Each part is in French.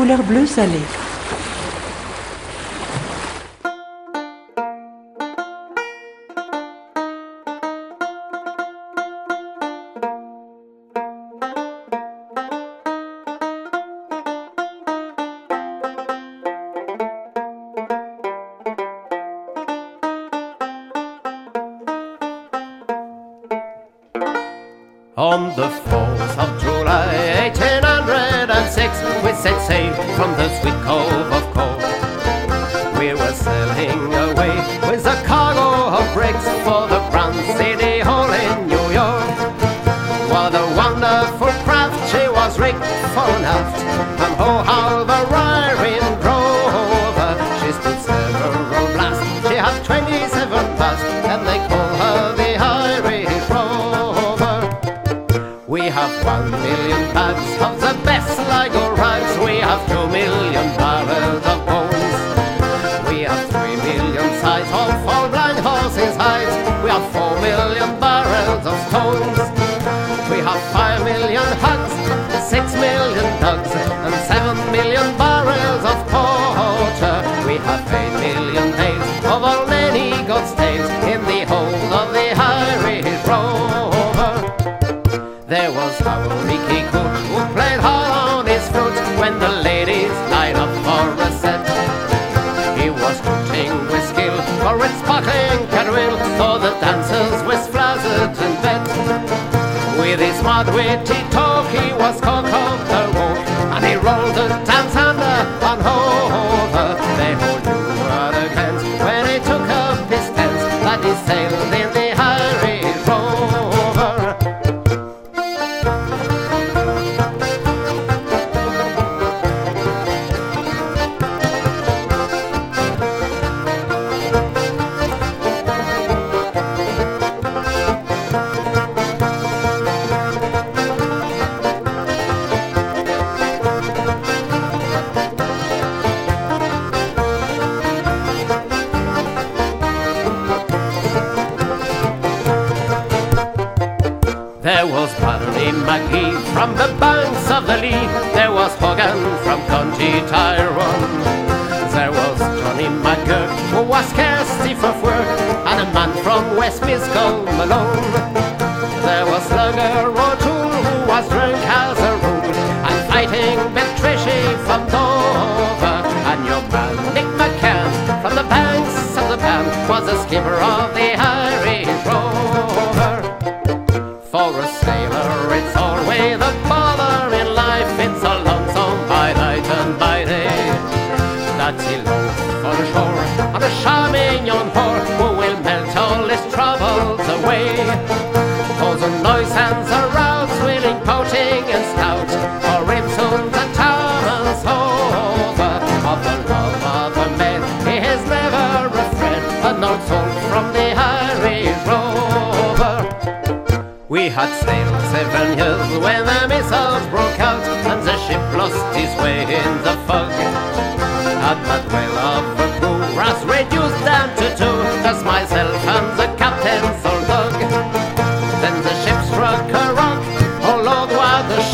couleur bleu salé.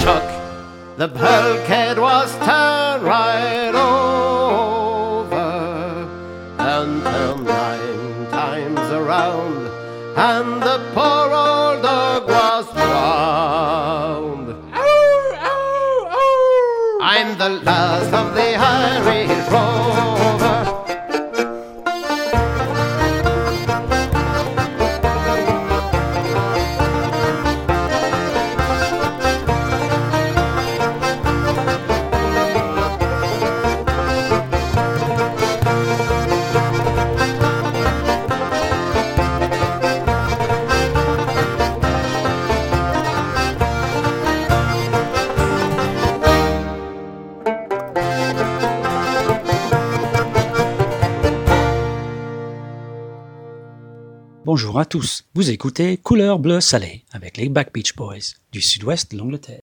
shook. The bulkhead was turned right over and turned nine times around, and the poor À tous, vous écoutez Couleur bleu salée avec les Backbeach Boys du sud-ouest de l'Angleterre.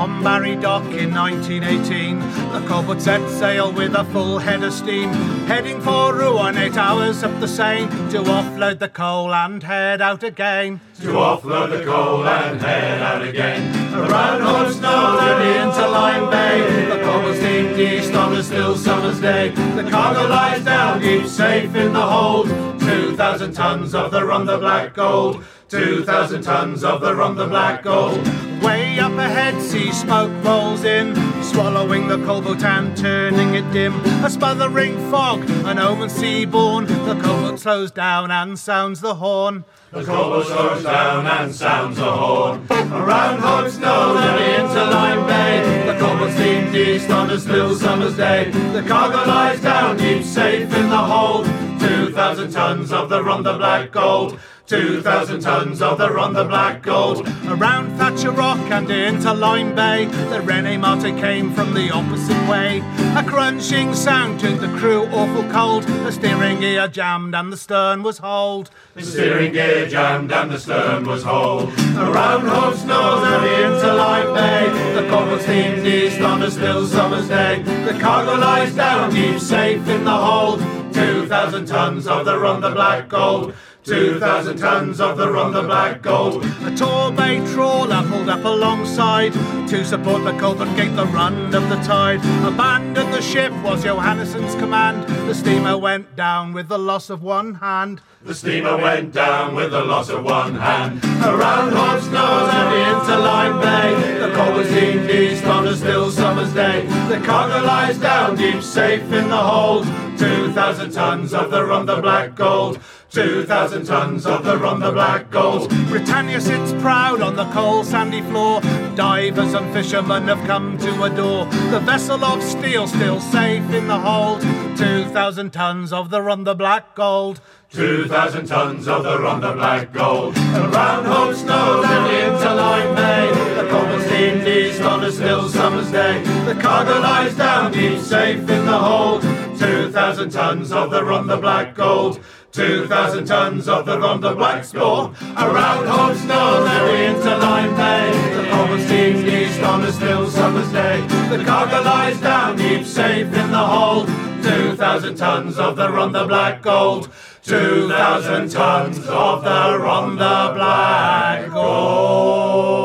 On Barry Dock in 1918, the cobalt set sail with a full head of steam, heading for Rouen eight hours up the Seine to offload the coal and head out again. To offload the coal and head out again. Around Hope Snow into Lyme Bay, the cobalt steamed east on a still summer's day. The cargo lies down deep, safe in the hold. Two thousand tons of the Rum the Black Gold. Two thousand tons of the Rum the Black Gold. Way up ahead, sea smoke rolls in, swallowing the cobalt and turning it dim. A smothering fog, an omen seaborne. The cobalt slows down and sounds the horn. The cobalt slows down and sounds a horn. Around Hope's Nose and into Lyme Bay, the cobalt steamed east on a still summer's day. The cargo lies down deep, safe in the hold. Two thousand tons of the Rum the Black Gold. Two thousand tons of the Rum the Black Gold. Around Thatcher Rock and into Lyme Bay, the Rene Marte came from the opposite way. A crunching sound turned the crew awful cold. The steering gear jammed and the stern was hold. The steering gear jammed and the stern was hold. Around Hope's Nose and into Lyme Bay, the cobalt steamed east on a still summer's day. The cargo lies down deep, safe in the hold. Two thousand tons of the Rum the Black Gold. Two thousand tons of the the Black Gold. A Torbay trawler pulled up alongside to support the cold and gate the run of the tide. Abandon the ship was Johannesson's command. The steamer went down with the loss of one hand. The steamer went down with the loss of one hand. Around Hobbs Nose and into Lyme Bay, the coal was steamed east on a still summer's day. The cargo lies down deep, safe in the hold. Two thousand tons of the Rum the Black Gold. Two thousand tons of the Rum the Black Gold. Britannia sits proud on the cold sandy floor. Divers and fishermen have come to adore the vessel of steel, still safe in the hold. Two thousand tons of the Rum the Black Gold. Two thousand tons of the Rum the Black Gold. Around Hope's Nose and into Lyme Bay, the cobalt steamed east on a still summer's day. The cargo lies down deep, safe in the hold. Two thousand tons of the Rum the Black Gold. Two thousand tons of the the Black Gold. Around Hope's Nose and into Lyme Bay, the cobalt steamed east on a still summer's day. The cargo lies down deep, safe in the hold. Two thousand tons of the the Black Gold. Two thousand tons of the the Black Gold.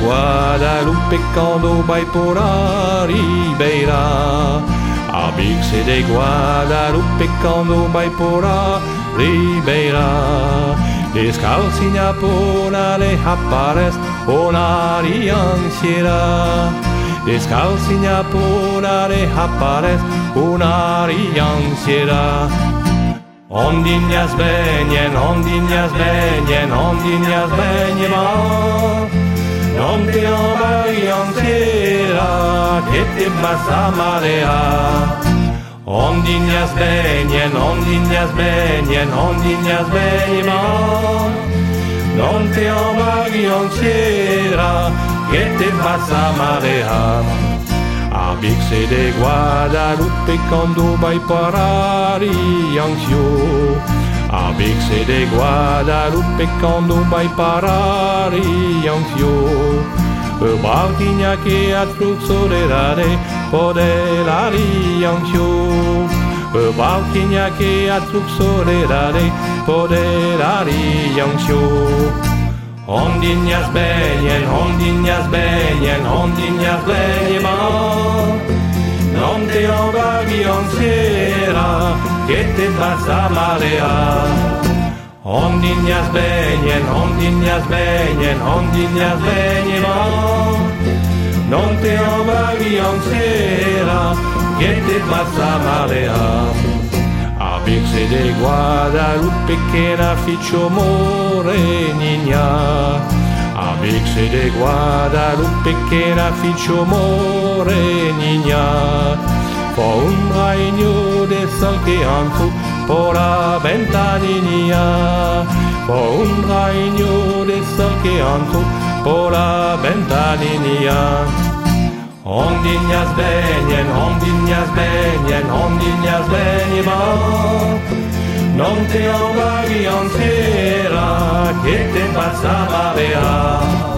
Guadalupe quando vai por a Ribeira A Birse de Guadalupe quando vai por a Ribeira. Descalcinha por ale aparece una rianciera Descalcinha por ale aparece una rianciera Ondinias benien, ondinias benien, ondinias beniema non ti omari ontera che ti basta marea Ondinja zbenjen, ondinja zbenjen, ondinja zbenjen Non ti omari ontera che ti basta marea. Abikse de Guadalupe quando vai parare anch'io A bikse de Guadalupe kando bai parari anch'io E baltigna che atruzzo le rare podelari anch'io E baltigna che atruzzo le rare podelari anch'io Ondiñas beñen, ondiñas beñen, ondiñas beñen, ondiñas beñen, ondiñas beñen, ondiñas beñen, Gittimmän Samaria. On din jasbenjen, on din jasbenjen, on din jasbenjen on. Non te obravi on sera, Gittimmän Samaria. Aviksi de Guadalupe che la ficcio morenigna. Aviksi de Guadalupe che la ficcio morenigna. Fo un ragno de sol che anfu por la ventanina Fo un ragno de sol la ventanina Ondiñaz benien, ondiñaz benien, ondiñaz beni ba Non te hau bagi ontzera, keten bat zababea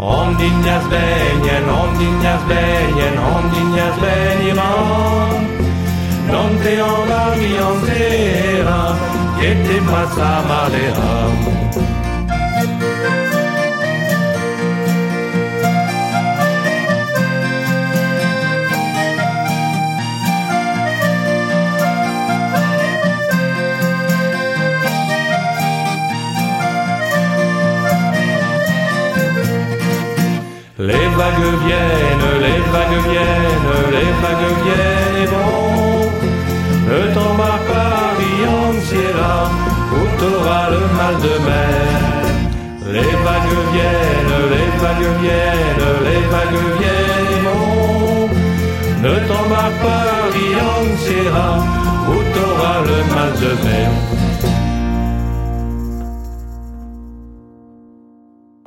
Om din jasbängen, om din jasbängen, om din jasbängen Non te en ami, on te era, et te pas sa malera. Vagues viennent, les vagues viennent, les vagues viennent et vont. Le temps va Paris entière, où t'auras le mal de mer. Les vagues viennent, les vagues viennent, les vagues viennent et vont. Ne t'embarque Paris entière, où t'auras le mal de mer.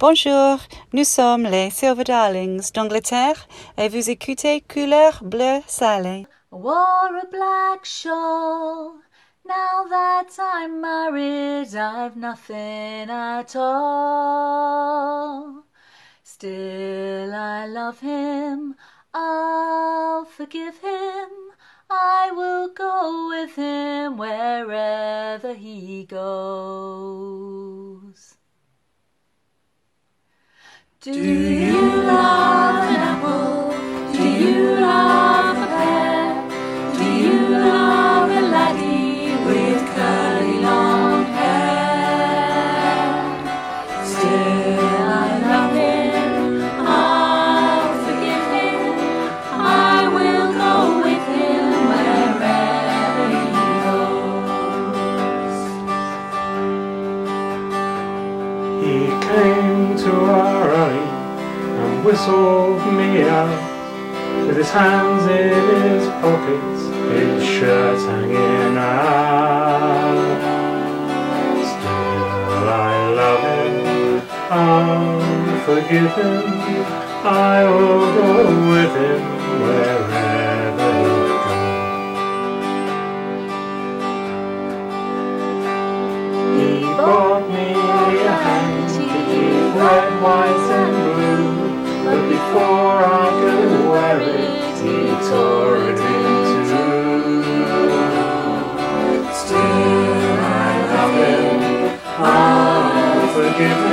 Bonjour, nous sommes les Silver Darlings d'Angleterre et vous écoutez Couleur Bleu Salé. Wore a black shawl. Now that I'm married, I've nothing at all. Still, I love him. I'll forgive him. I will go with him wherever he goes. Do you love an apple? Do you love whistled me out with his hands in his pockets, his shirt hanging out. Still, I love him, I'll forgive him, I will go with him wherever he goes. He bought me a handkerchief, red, white, and before I could wear it, he tore it in two. Still, I love him, I'll forgive him,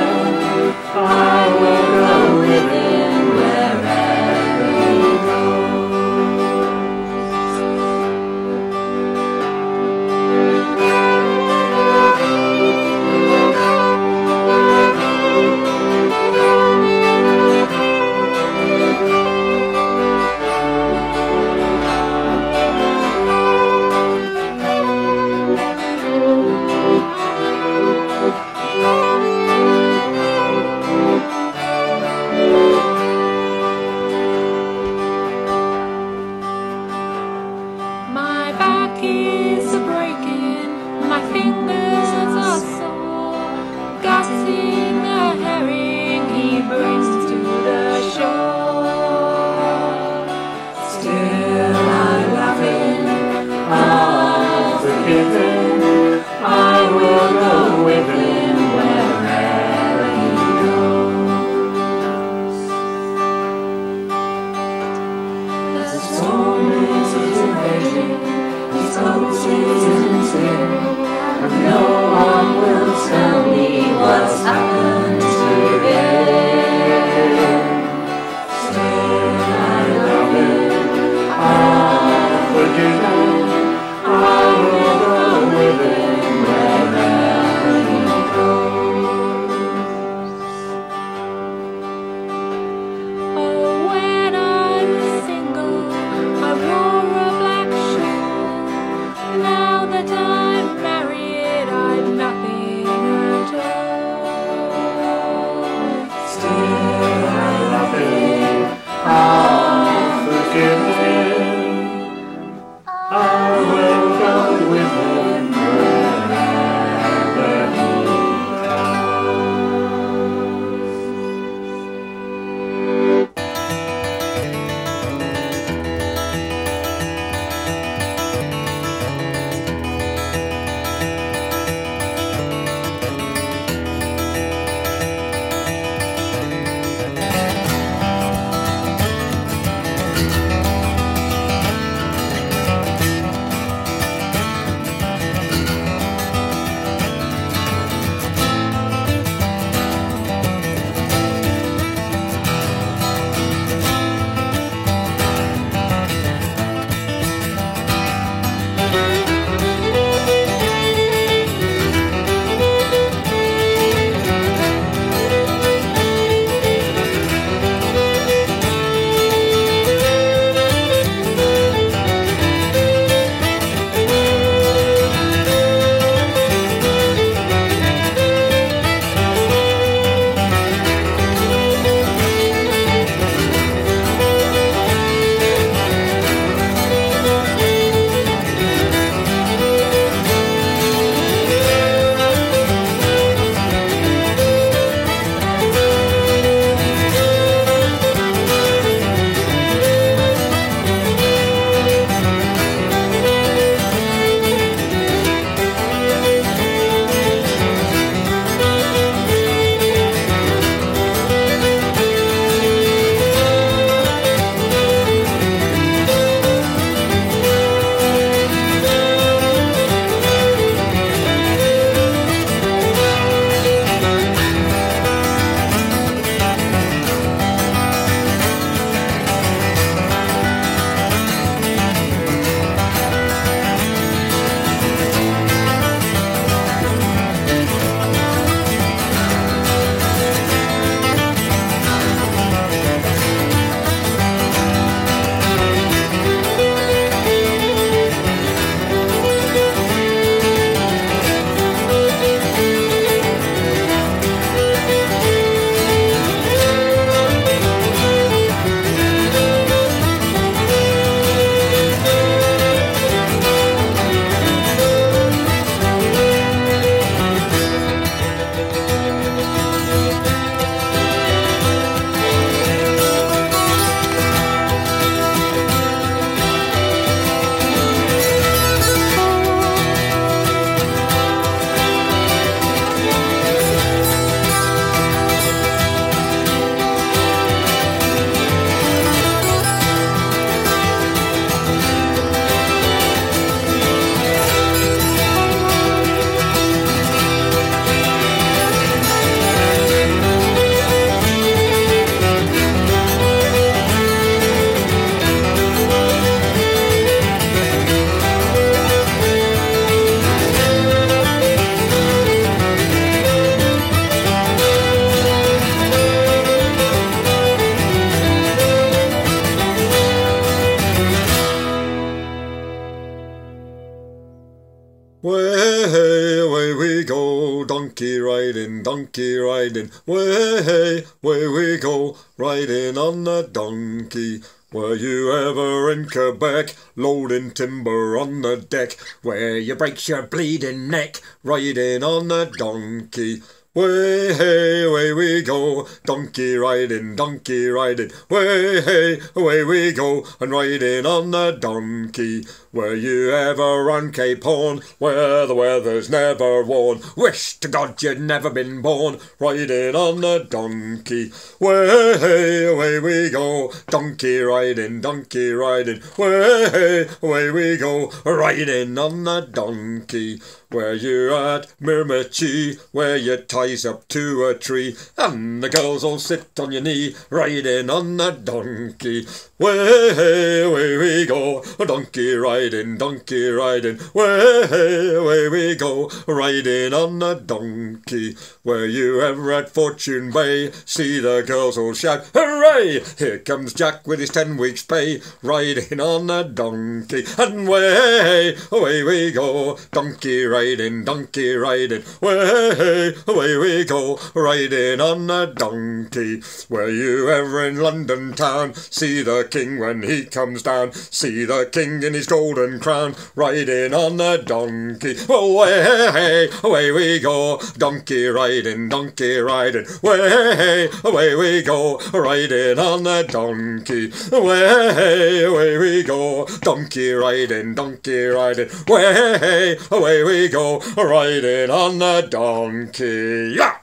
deck, where you breaks your bleeding neck, riding on a donkey? Way, hey, away we go, donkey riding, donkey riding. Way, hey, away we go, and riding on the donkey. Were you ever on Cape Horn, where the weather's never warm? Wish to God you'd never been born, riding on the donkey. Way, hey, away we go, donkey riding, donkey riding. Way, hey, away we go, riding on the donkey. Where you at Mirmichi, where you ties up to a tree, and the girls all sit on your knee, riding on the donkey. Way, away we go, donkey riding, donkey riding. Way, away we go, riding on a donkey. Where you ever at Fortune Bay, see the girls all shout, hooray! Here comes Jack with his ten weeks' pay, riding on a donkey. And way, away we go, donkey riding, donkey riding. Way, away we go, riding on a donkey. Were you ever in London town, see the king when he comes down, see the king in his golden crown, riding on a donkey. Away, away we go, donkey riding, donkey riding. Way, away we go, riding on a donkey. Way, away we go, donkey riding, donkey riding. Way, away we go, riding on a donkey. Yeah!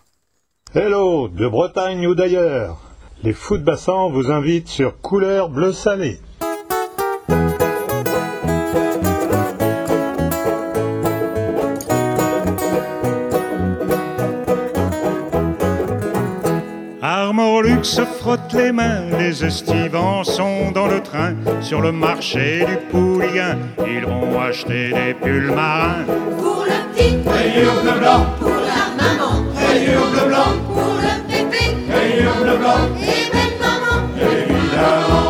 Hello, de Bretagne ou d'ailleurs. Les fous de bassin vous invitent sur Couleur Bleu Salé. Armorlux se frotte les mains, les estivants sont dans le train. Sur le marché du Pouliguen, ils vont acheter des pulls marins. Pour le petit, Rayure bleu blanc, pour la maman, rayure bleu blanc, pour bleu blanc, et belle maman. évidemment.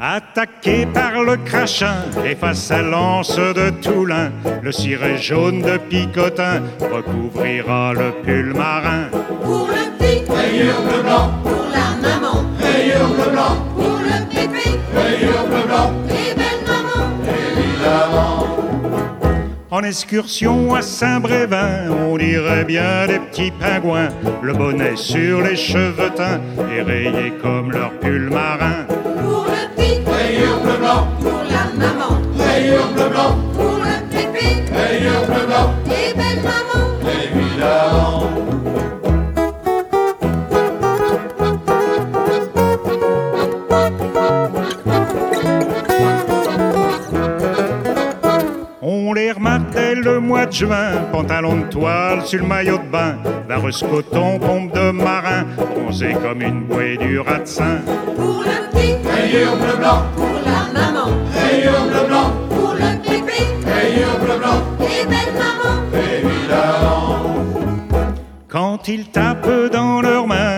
Attaqué par le crachin et face à l'anse de Toulin, le ciré jaune de Picotin recouvrira le pull marin. Pour le petit, Rayure bleu blanc, pour la maman, rayure bleu blanc, pour le bébé, rayure bleu blanc, et belle maman. évidemment. En excursion à Saint-Brévin, on dirait bien des petits pingouins, le bonnet sur les cheveux teints et rayé comme leur pull marin. Pour le petit, Rayure bleu blanc, pour la maman, rayure bleu blanc, pour le bébé, rayure bleu blanc, et belle maman. évidemment. On les remarque dès le mois de juin, pantalon de toile sur le maillot de bain, vareuse coton, pompe de marin, bronzé comme une bouée du ratsin. Pour le petit, Rayure bleu blanc, pour la maman, rayure bleu blanc, pour le bébé, rayure bleu blanc, et belle maman. évidemment. Quand ils tapent dans leurs mains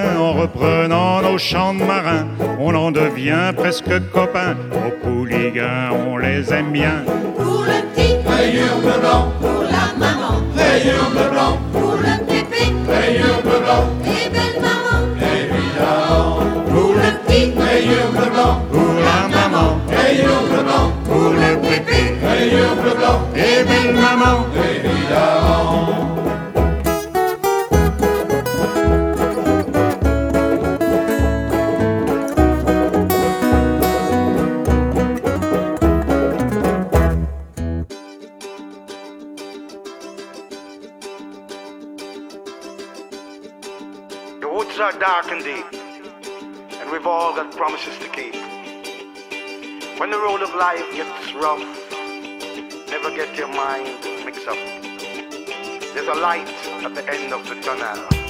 reprenant nos chants de marins, on en devient presque copains. Aux pouligans, on les aime bien. Pour le petit, Rayure bleu blanc, pour la maman, rayure bleu blanc, pour le bébé, rayure bleu blanc, et belle maman. évidemment. Pour le petit, Rayure bleu blanc, Pour la maman, rayure bleu blanc, pour le bébé, life gets rough, never get your mind mixed up. There's a light at the end of the tunnel.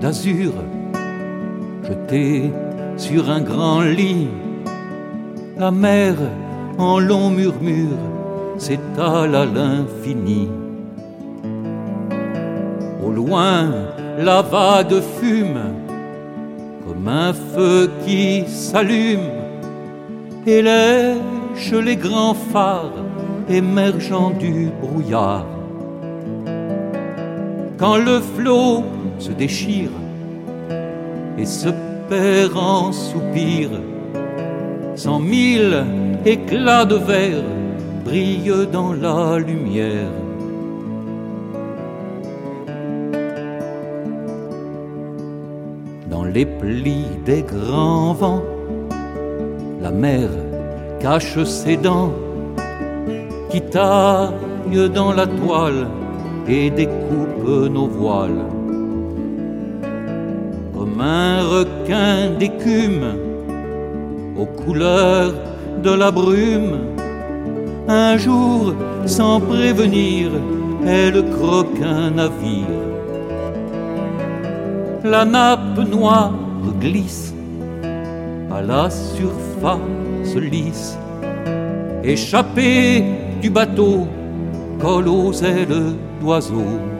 D'azur, jetée sur un grand lit. La mer en long murmure s'étale à l'infini. Au loin, la vague fume comme un feu qui s'allume et lèche les grands phares émergeant du brouillard quand le flot se déchire et se perd en soupirs. Cent mille éclats de verre brillent dans la lumière. Dans les plis des grands vents, la mer cache ses dents qui taillent dans la toile et découpe nos voiles. Comme un requin d'écume, aux couleurs de la brume, un jour, sans prévenir, elle croque un navire. La nappe noire glisse à la surface lisse, échappée du bateau, colle aux ailes d'oiseaux. Quand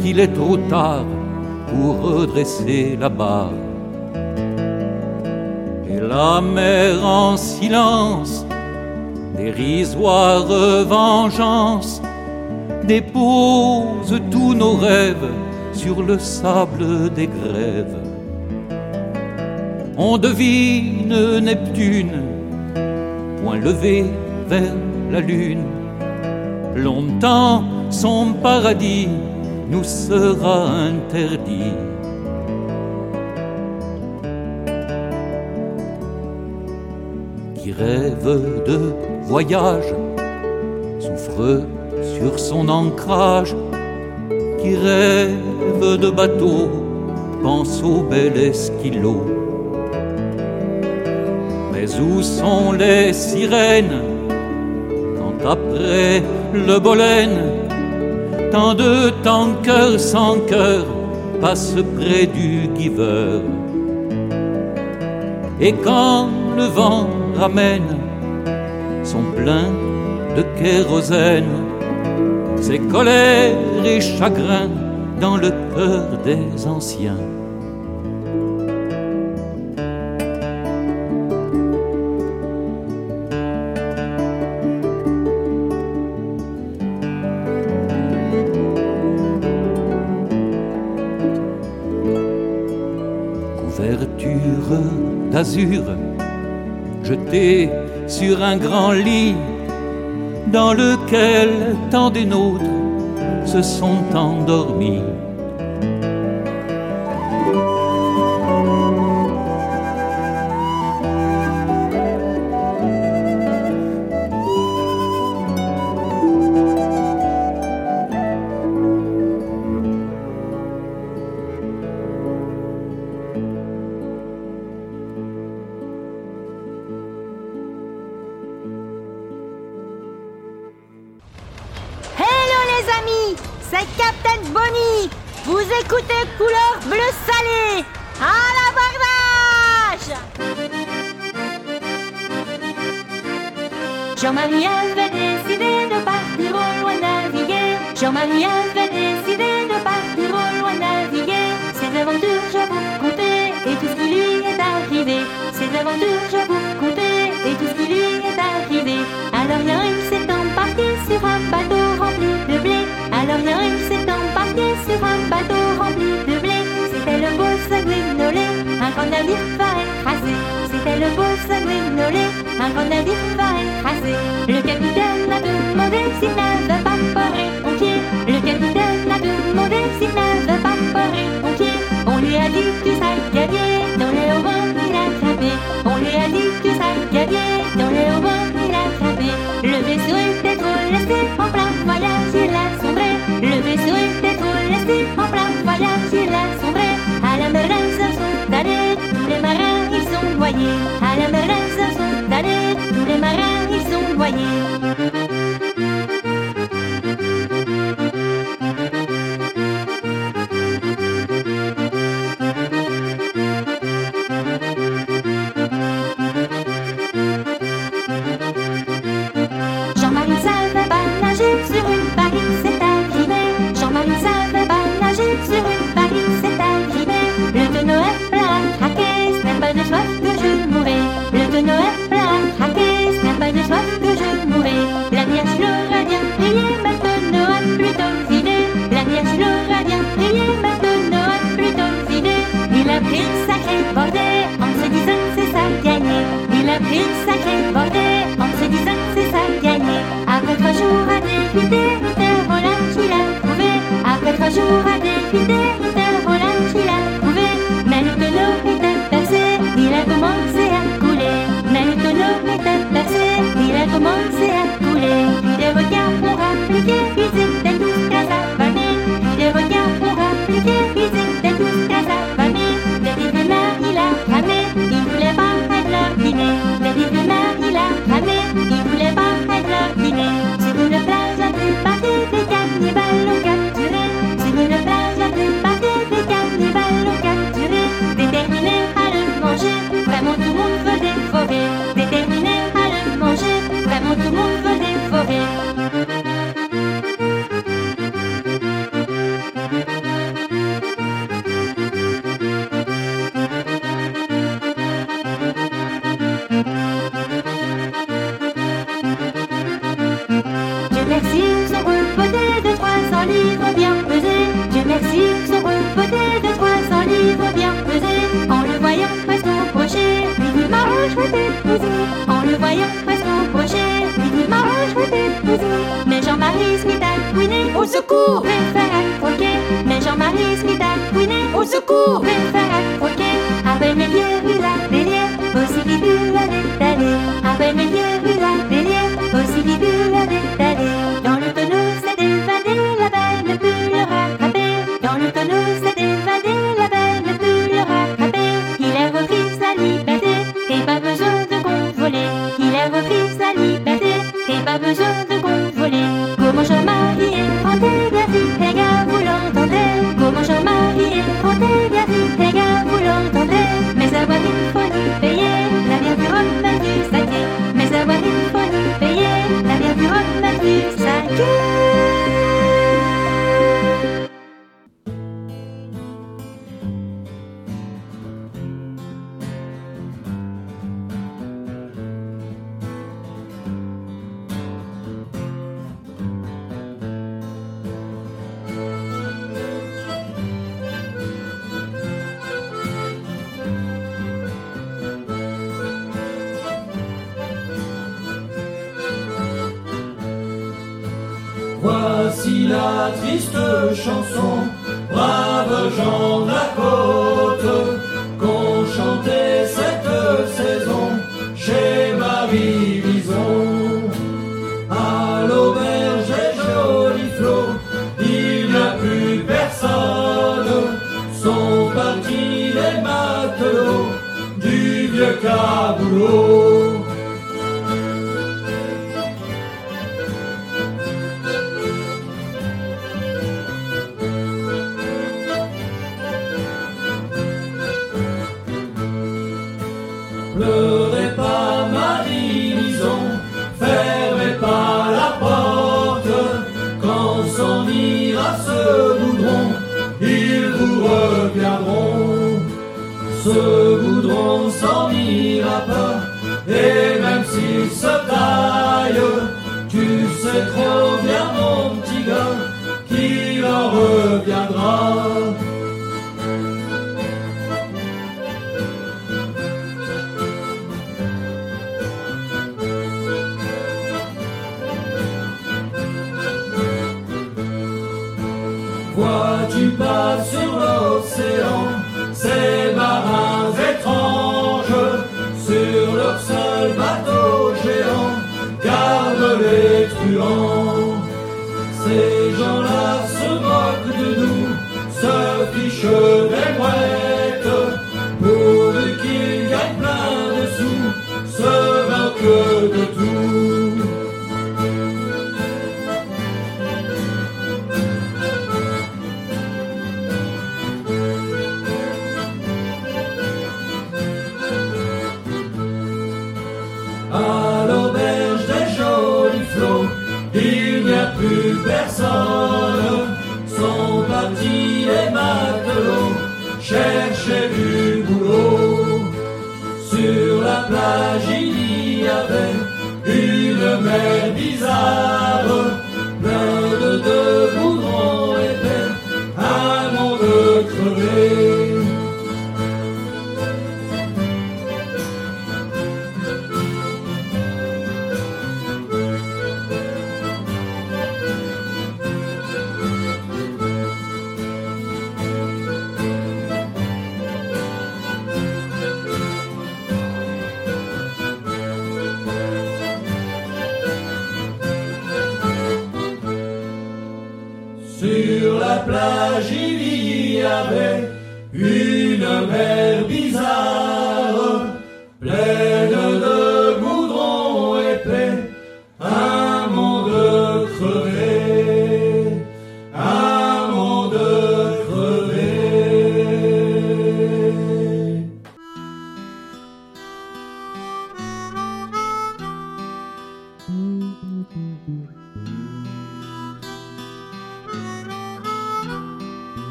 qu'il est trop tard pour redresser la barre. Et la mer en silence, dérisoire vengeance, dépose tous nos rêves sur le sable des grèves. On devine Neptune, point levé vers la lune. Longtemps son paradis nous sera interdit. Qui rêve de voyage, souffre sur son ancrage, qui rêve de bateau, pense au bel esquilo. Mais où sont les sirènes quand après le bolène Tant de tankers sans cœur passe près du giver. Et quand le vent ramène son plein de kérosène, ses colères et chagrins dans le cœur des anciens. sur un grand lit dans lequel tant des nôtres se sont endormis.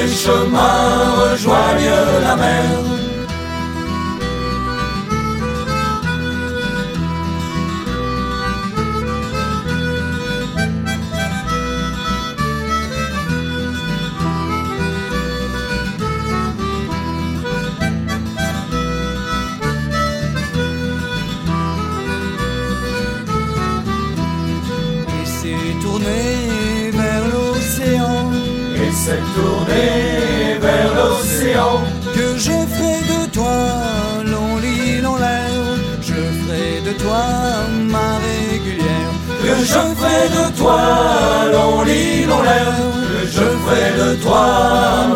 Les chemins rejoignent la mer. Et c'est tourné vers l'océan. Que je ferai de toi, l'on lit, l'on lève. Je ferai de toi ma régulière. Que je ferai de toi, l'on lit, l'on lève. Que je ferai de toi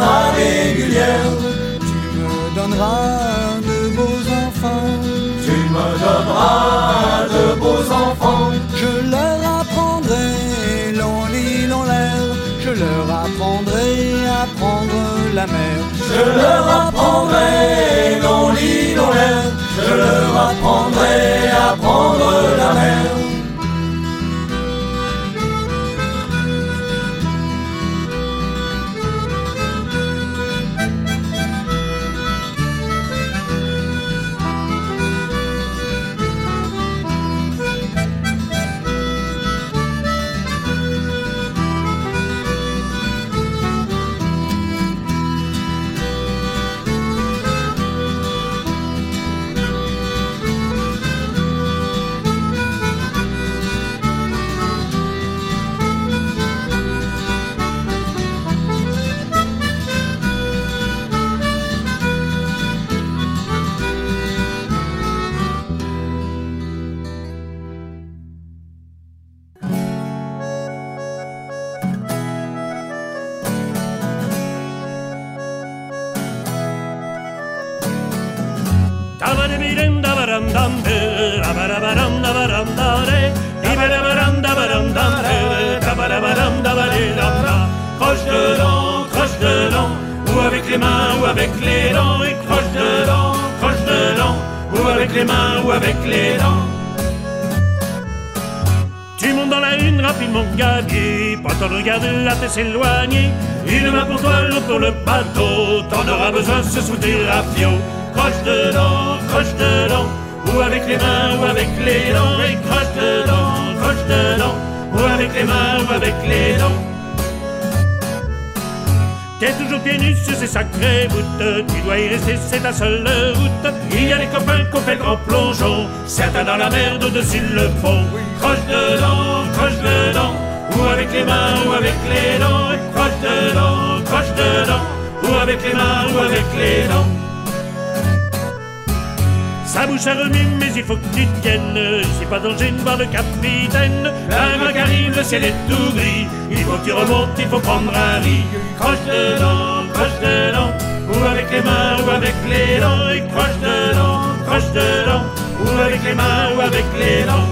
ma régulière. Tu me donneras de beaux enfants. Tu me donneras de beaux enfants. Je leur apprendrai, l'on lit, l'on lève. Je leur apprendrai la mer. Je leur apprendrai, l'on lit, l'on lève. Je leur apprendrai à prendre la mer. Dedans, croche dedans, ou avec les mains ou avec les dents, et croche dedans, croche dedans, ou avec les mains ou avec les dents. Tu montes dans la lune rapidement gabier, pas temps de regarder la tête s'éloigner. Une main pour toi, l'autre pour le bateau, t'en auras besoin ce à flot. Croche dedans, croche dedans, ou avec les mains ou avec les dents, et croche dedans, croche dedans, ou avec les mains ou avec les dents. Toujours pieds nus sur ces sacrées tu dois y rester, c'est ta seule route. Il y a des copains qui ont fait grand plongeon, certains dans la merde au-dessus le pont. Croche dedans, croche dedans, ou avec les mains ou avec les dents, croche dedans, croche dedans, ou avec les mains ou avec les dents. Sa bouche a remis, mais il faut que tu tiennes. Ici pas danger de voir le capitaine. La vague arrive, le ciel est tout gris. Il faut que tu remontes, il faut prendre un riz. Croche dedans, croche dedans. Ou avec les mains ou avec les dents. Et croche dedans, croche dedans. Ou avec les mains ou avec les dents.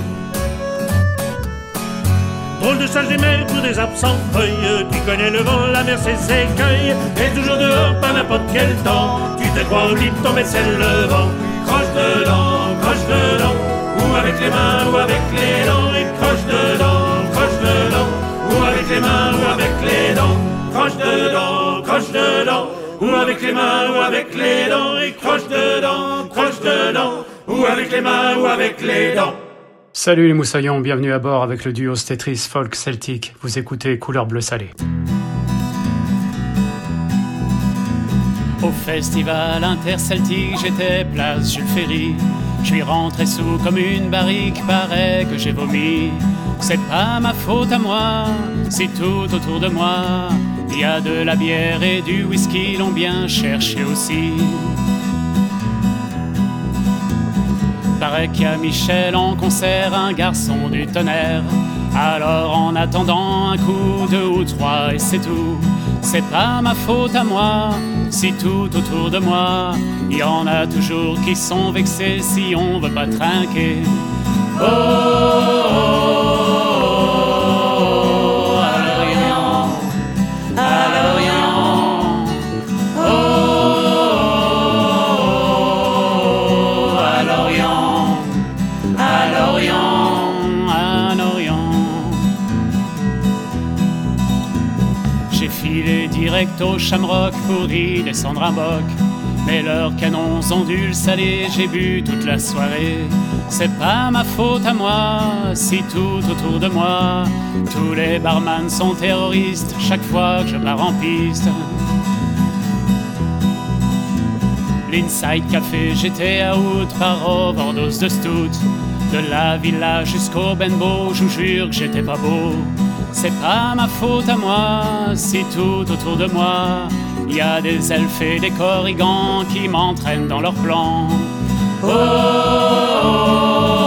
Drôle de sage des mers pour des absents feuilles Qui connaît le vent, la mer, ses écueils Et toujours dehors, pas n'importe quel temps Tu te crois au lit, tomber c'est le vent Croche dedans, croche dedans Ou avec les mains ou avec les dents Et croche dedans, croche dedans Ou avec les mains ou avec les dents Croche dedans, croche dedans Ou avec les mains ou avec les dents Et croche dedans, croche dedans Ou avec les mains ou avec les dents Salut les moussaillons, bienvenue à bord avec le duo Stetris Folk Celtic. Vous écoutez Couleur Bleu Salé. Au festival interceltique, j'étais place Jules Ferry. Je suis rentré sous comme une barrique, paraît que j'ai vomi. C'est pas ma faute à moi, si tout autour de moi, il y a de la bière et du whisky, l'ont bien cherché aussi. Paraît qu'il y a Michel en concert, un garçon du tonnerre. Alors en attendant un coup, deux ou trois et c'est tout. C'est pas ma faute à moi si tout autour de moi, il y en a toujours qui sont vexés si on veut pas trinquer. Oh, oh, oh, au Shamrock pour y descendre un boc. Mais leurs canons le saler, j'ai bu toute la soirée. C'est pas ma faute à moi si tout autour de moi, tous les barman sont terroristes chaque fois que je pars en piste. L'Inside Café, j'étais à août par overdose de stout. De la villa jusqu'au Benbow, je vous jure que j'étais pas beau. C'est pas ma faute à moi si tout autour de moi, il y a des elfes et des corrigans qui m'entraînent dans leurs plans. Oh, oh, oh,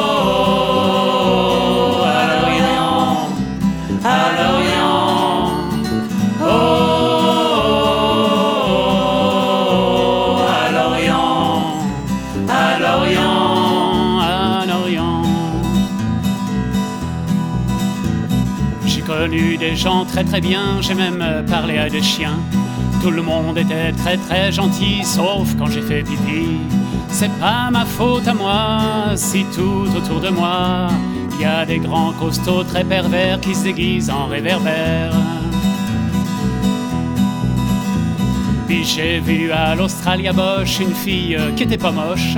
des gens très très bien, j'ai même parlé à des chiens. Tout le monde était très très gentil, sauf quand j'ai fait pipi. C'est pas ma faute à moi si tout autour de moi, il y a des grands costauds très pervers qui se déguisent en réverbères. Puis j'ai vu à l'Australia Bosch une fille qui était pas moche.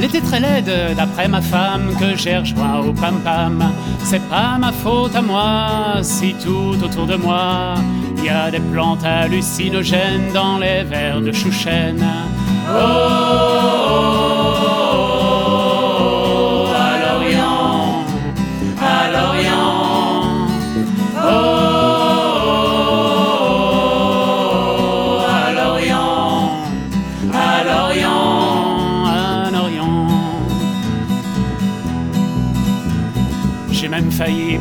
Était très laide d'après ma femme que j'ai rejoint au Pam Pam. C'est pas ma faute à moi si tout autour de moi il y a des plantes hallucinogènes dans les verres de chouchen. Oh, oh, oh,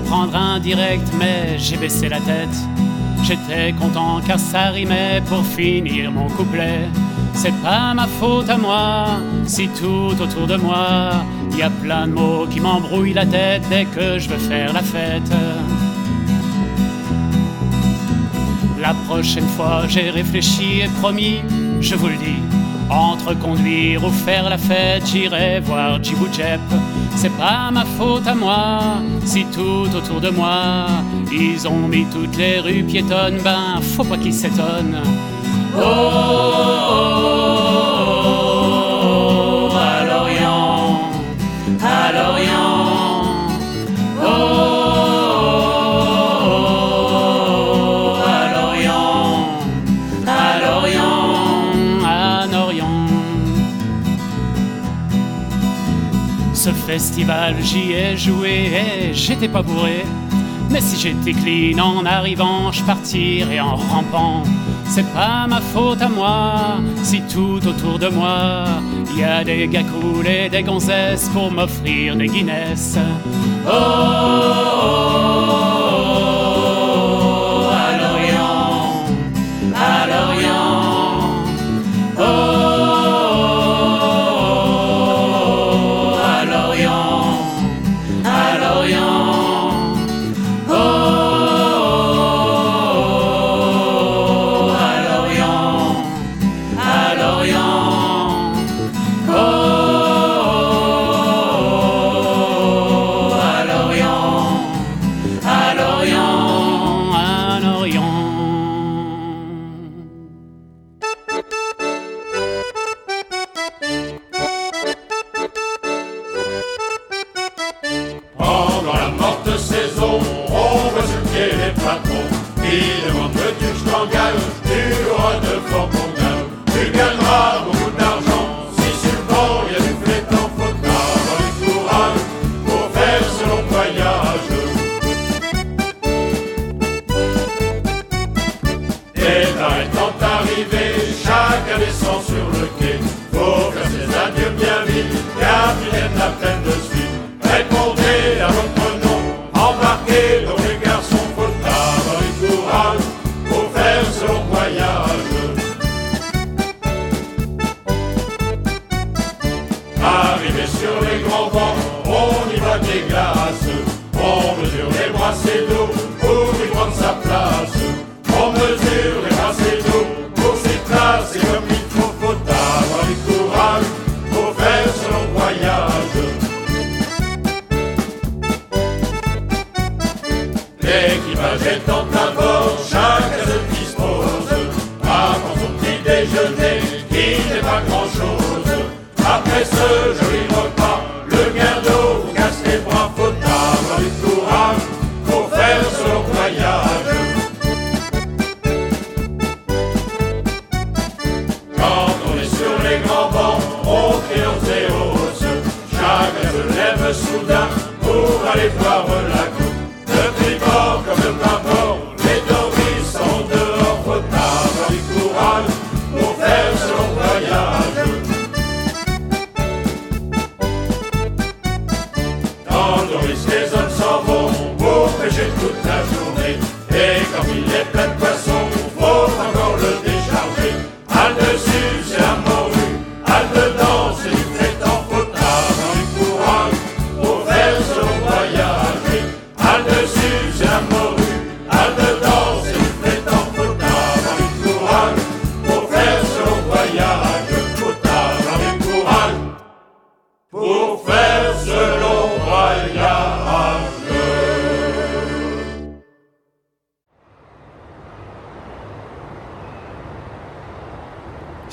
prendre un direct, mais j'ai baissé la tête. J'étais content car ça rimait pour finir mon couplet. C'est pas ma faute à moi si tout autour de moi y a plein de mots qui m'embrouillent la tête dès que je veux faire la fête. La prochaine fois j'ai réfléchi et promis, je vous le dis, entre conduire ou faire la fête, j'irai voir Djibou Jep. C'est pas ma faute à moi si tout autour de moi ils ont mis toutes les rues piétonnes, ben faut pas qu'ils s'étonnent. Oh, oh, oh, j'y ai joué et j'étais pas bourré. Mais si j'étais clean en arrivant, je partirais en rampant. C'est pas ma faute à moi si tout autour de moi y a des gars et des gonzesses pour m'offrir des Guinness. Oh, oh, oh,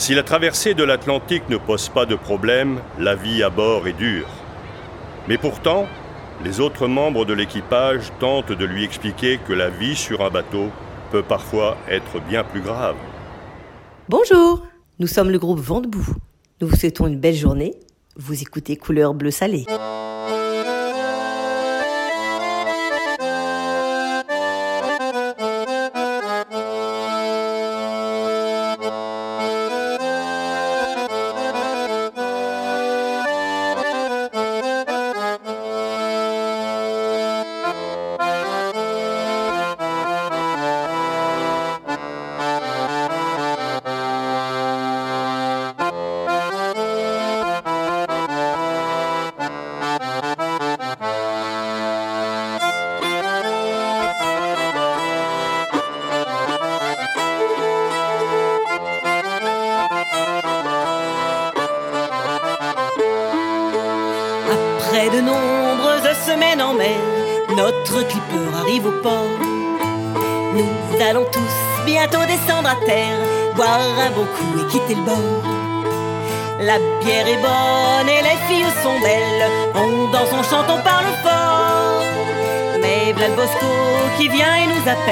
Si la traversée de l'Atlantique ne pose pas de problème, la vie à bord est dure. Mais pourtant, les autres membres de l'équipage tentent de lui expliquer que la vie sur un bateau peut parfois être bien plus grave. Bonjour, nous sommes le groupe Vent debout. Nous vous souhaitons une belle journée. Vous écoutez Couleur Bleu Salé.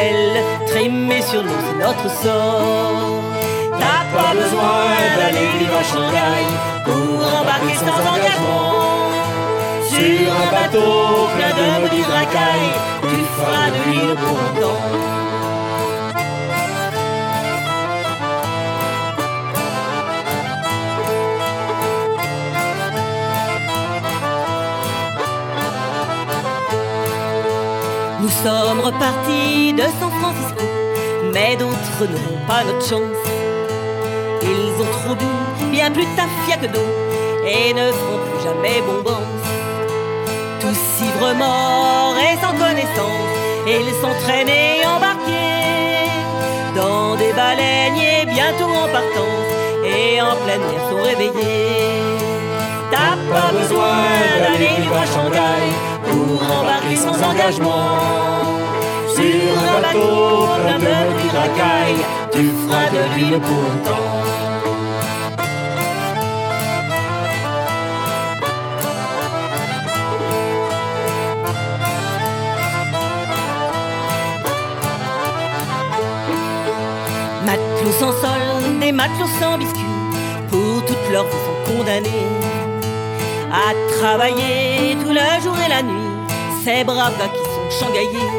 Appelle, trimer sur nous c'est notre sort. T'as pas besoin d'aller vivre à Shanghai pour embarquer sans engagement. Sur un bateau plein de maudits racailles, tu feras de l'île pour longtemps. Sommes repartis de San Francisco, mais d'autres n'auront pas notre chance. Ils ont trop bu, bien plus tafia que d'eau, et ne feront plus jamais bombance. Tous ivres morts et sans connaissance, ils sont traînés, embarqués dans des baleiniers bientôt en partance, et en pleine mer sont réveillés. T'as pas besoin d'aller vivre à Shanghai pour embarquer sans engagement. Sur un bateau plein de racailles, tu feras de l'huile pour longtemps. Matelots sans sol, des matelots sans biscuits, pour toute leur vie sont condamnés à travailler tout le jour et la nuit, ces braves gars qui sont shanghaillés.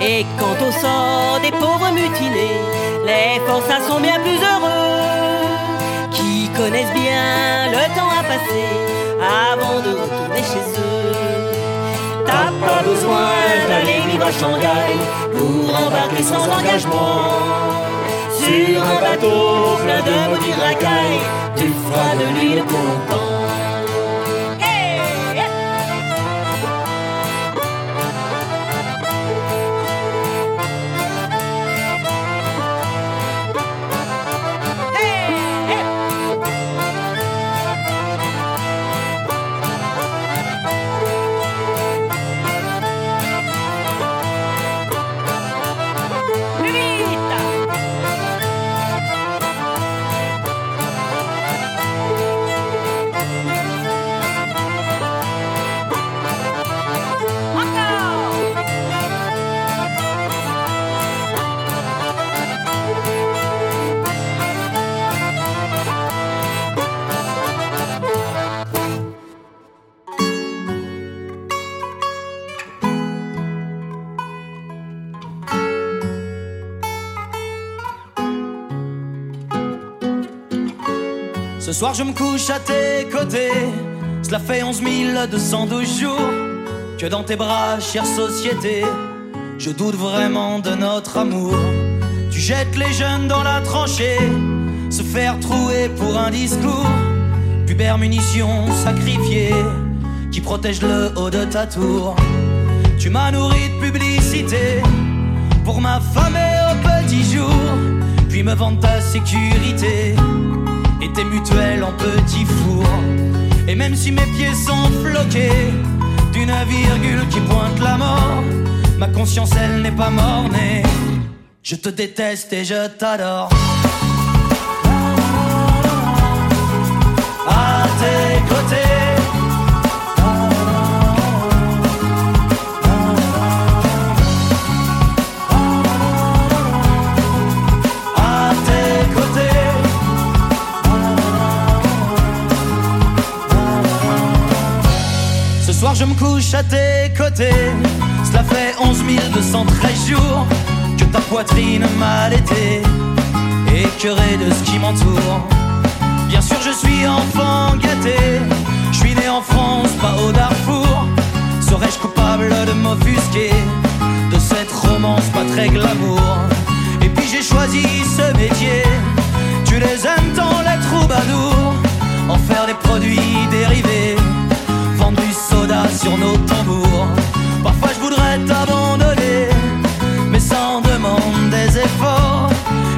Et quant au sort des pauvres mutinés, les forçats sont bien plus heureux, qui connaissent bien le temps à passer avant de retourner chez eux. T'as pas besoin d'aller vivre à Shanghai pour embarquer sans engagement. Sur un bateau plein de maudits racailles, tu feras de l'huile pour soir je me couche à tes côtés. Cela fait 11 212 jours que dans tes bras, chère société, je doute vraiment de notre amour. Tu jettes les jeunes dans la tranchée, se faire trouer pour un discours. Pubère munition sacrifiée, qui protège le haut de ta tour. Tu m'as nourri de publicité pour m'affamer au petit jour, puis me vendre ta sécurité et tes mutuelles en petit four. Et même si mes pieds sont floqués d'une virgule qui pointe la mort, ma conscience elle n'est pas mornée. Je te déteste et je t'adore. Je me couche à tes côtés. Cela fait 11 213 jours que ta poitrine m'a allaité, écœuré de ce qui m'entoure. Bien sûr je suis enfant gâté, je suis né en France, pas au Darfour. Serais-je coupable de m'offusquer de cette romance pas très glamour? Et puis j'ai choisi ce métier, tu les aimes tant les troubadours, en faire des produits dérivés, vendre du sur nos tambours. Parfois je voudrais t'abandonner, mais sans demande des efforts.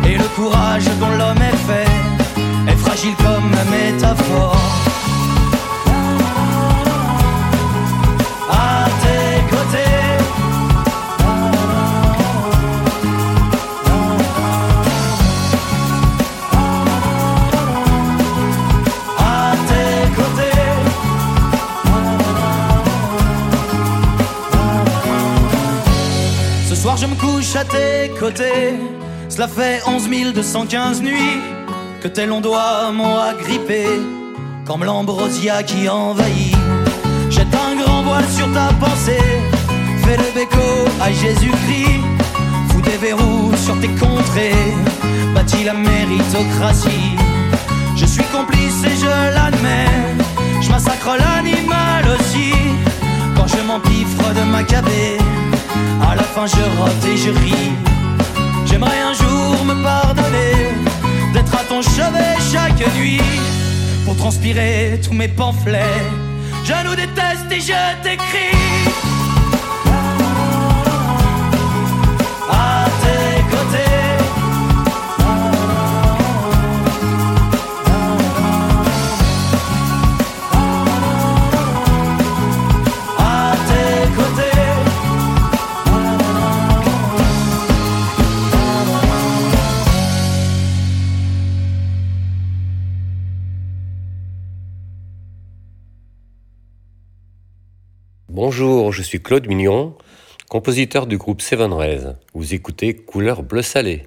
Et le courage dont l'homme est fait est fragile comme métaphore. À tes côtés. Cela fait 11 215 nuits que tes longs doigts m'ont agrippé comme l'ambrosia qui envahit. Jette un grand voile sur ta pensée, fais le béco à Jésus-Christ, fous des verrous sur tes contrées, bâtis la méritocratie. Je suis complice et je l'admets, je massacre l'animal aussi, quand je m'empiffre de Maccabée, à la fin je rote et je ris. J'aimerais un jour me pardonner d'être à ton chevet chaque nuit pour transpirer tous mes pamphlets. Je nous déteste et je t'écris. Suis Claude Mignon, compositeur du groupe Seven Rays. Vous écoutez Couleur bleu salé.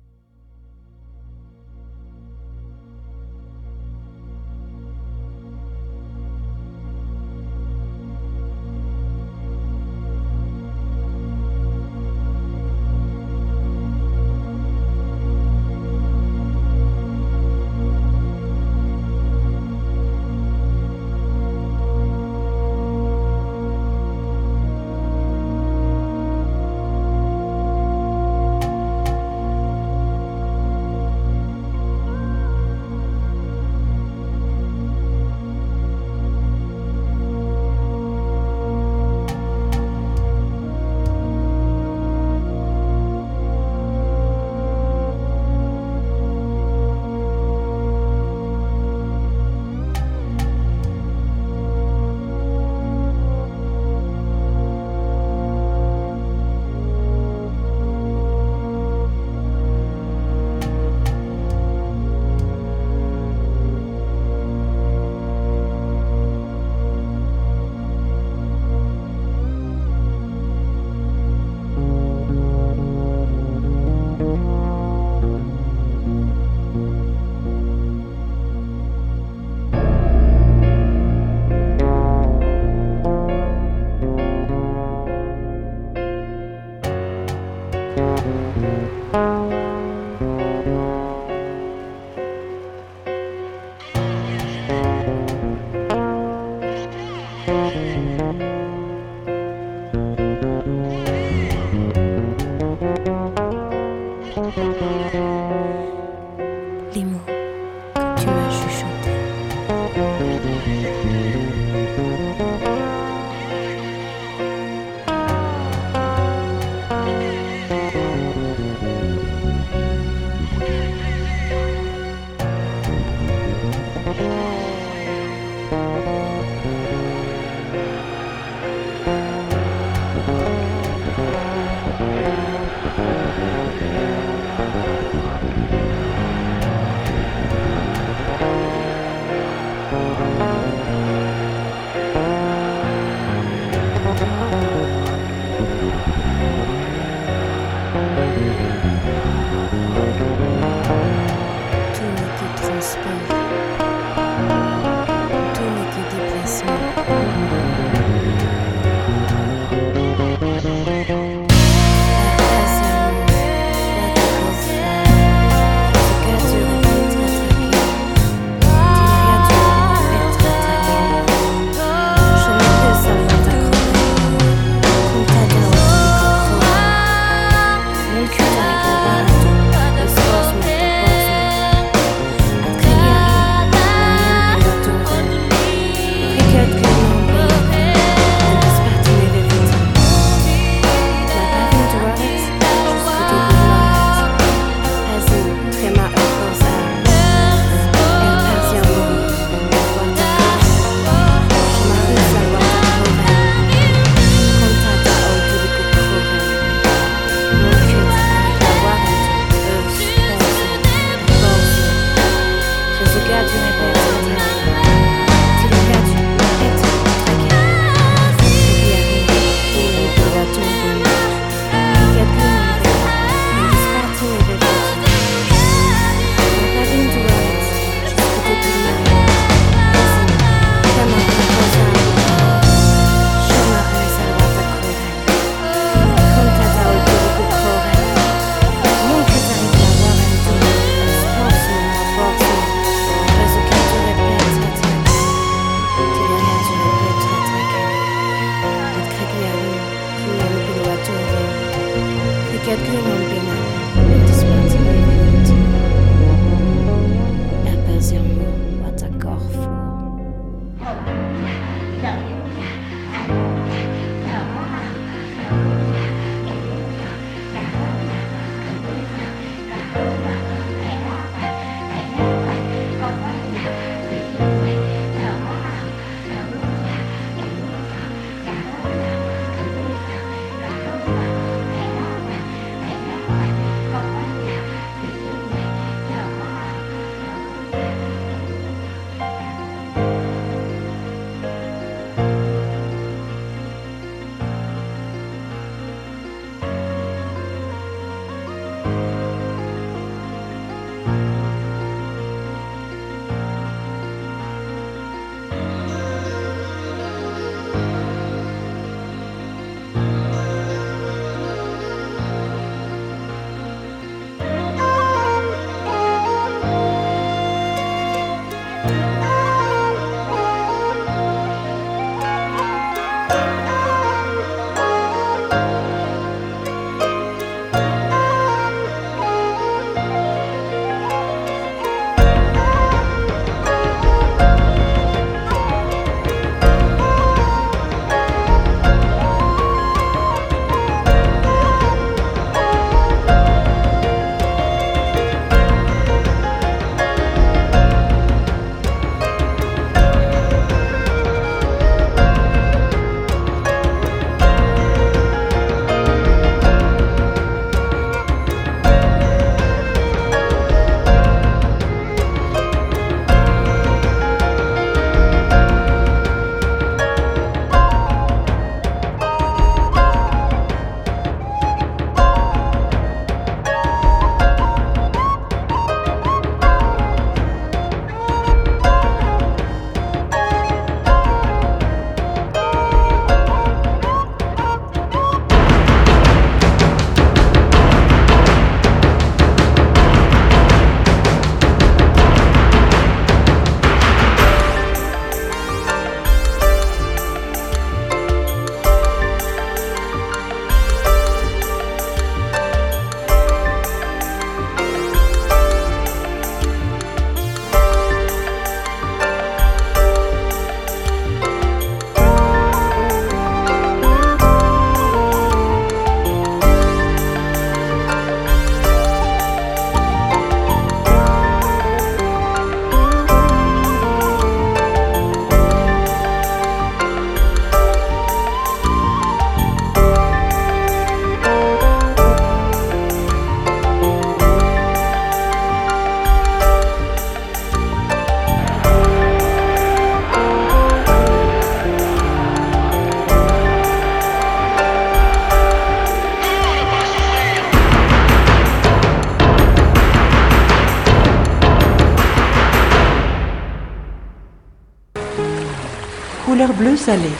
Couleur bleu salé.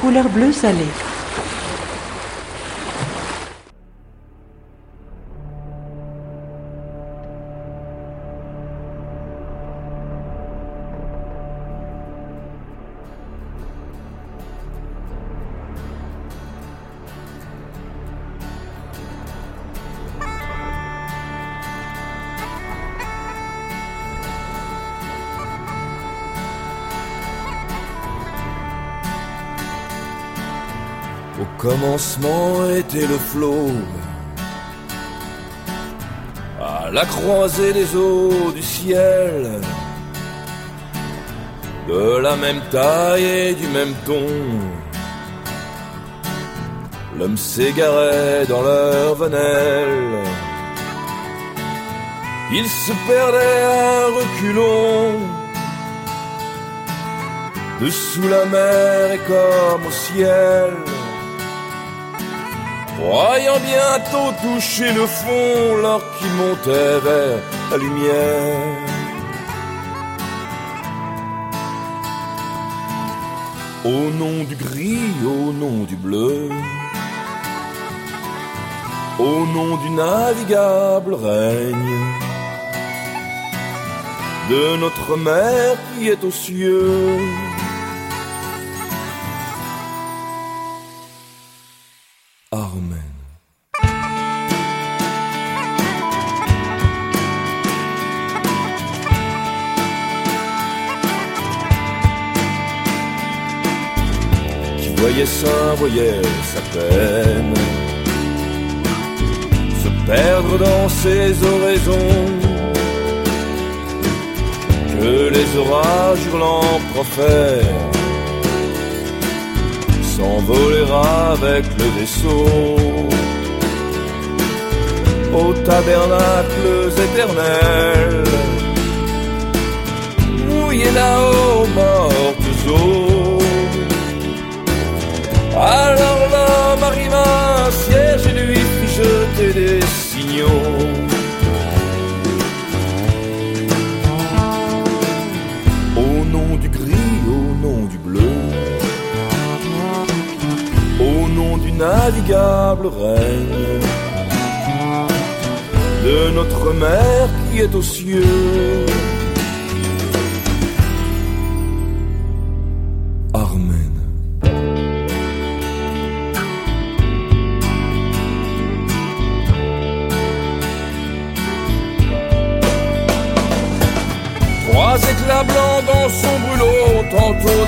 Couleur bleu salé. Commencement était le flot, à la croisée des eaux du ciel, de la même taille et du même ton. L'homme s'égarait dans leur venelle. Il se perdait à reculons. Dessous la mer et comme au ciel. Croyant bientôt toucher le fond lorsqu'il montait vers la lumière. Au nom du gris, au nom du bleu, au nom du navigable règne de notre mer qui est aux cieux. Amen. Qui voyait ça, voyait sa peine se perdre dans ses oraisons. Que les orages hurlants profèrent s'envoler avec le vaisseau aux tabernacles éternels, mouillés là-haut, mortes eaux. Alors navigable règne de notre mer qui est aux cieux. Amen. Trois éclats blancs dans son brûlot, tantôt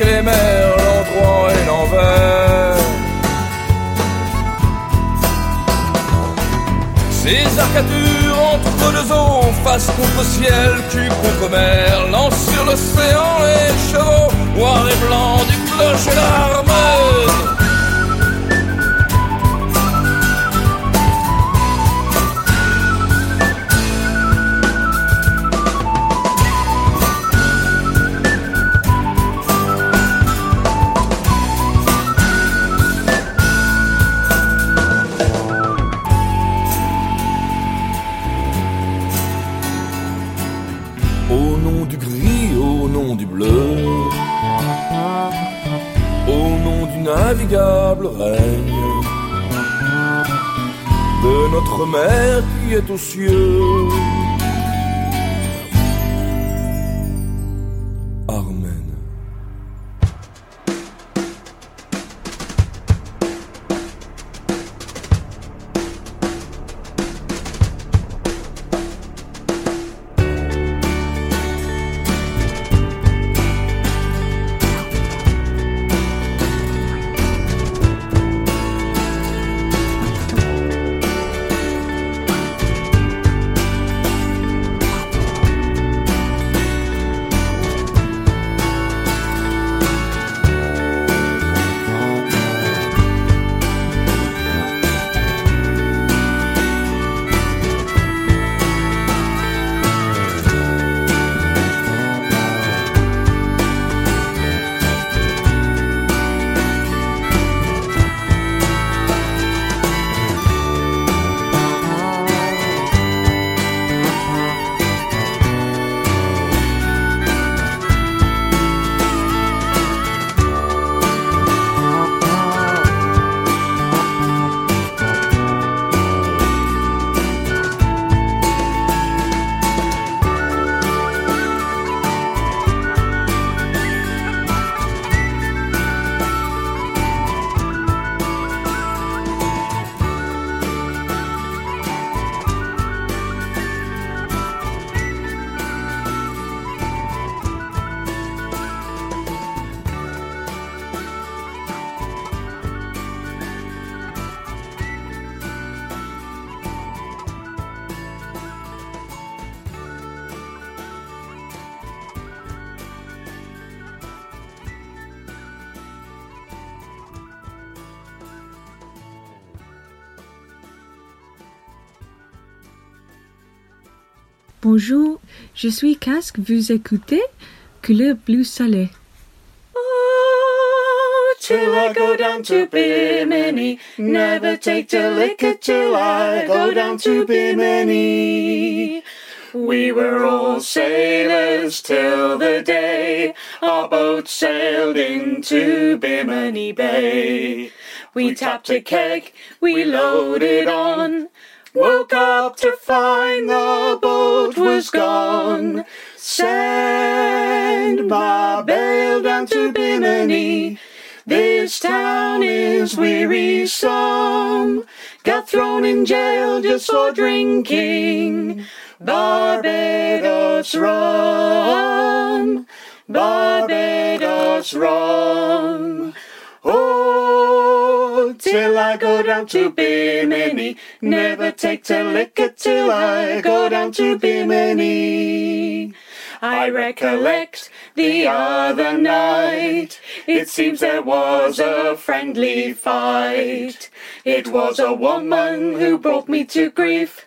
et mer, l'endroit et l'envers. Ces arcatures entre deux eaux, face contre ciel, cul contre mer, lance sur l'océan les chevaux, noirs et blancs du clocher l'armée. Règne de notre mer qui est aux cieux. Je suis Casque, vous écoutez Couleur Bleu Salé. Oh, till I go down to Bimini. Never take the liquor till I go down to Bimini. We were all sailors till the day our boat sailed into Bimini Bay. We tapped a keg, we loaded on. Woke up to find the boat was gone. Send my bale down to Bimini. This town is wearisome. Got thrown in jail just for drinking. Barbados rum. Barbados rum. Till I go down to Bimini. Never take to liquor till I go down to Bimini. I recollect the other night. It seems there was a friendly fight. It was a woman who brought me to grief.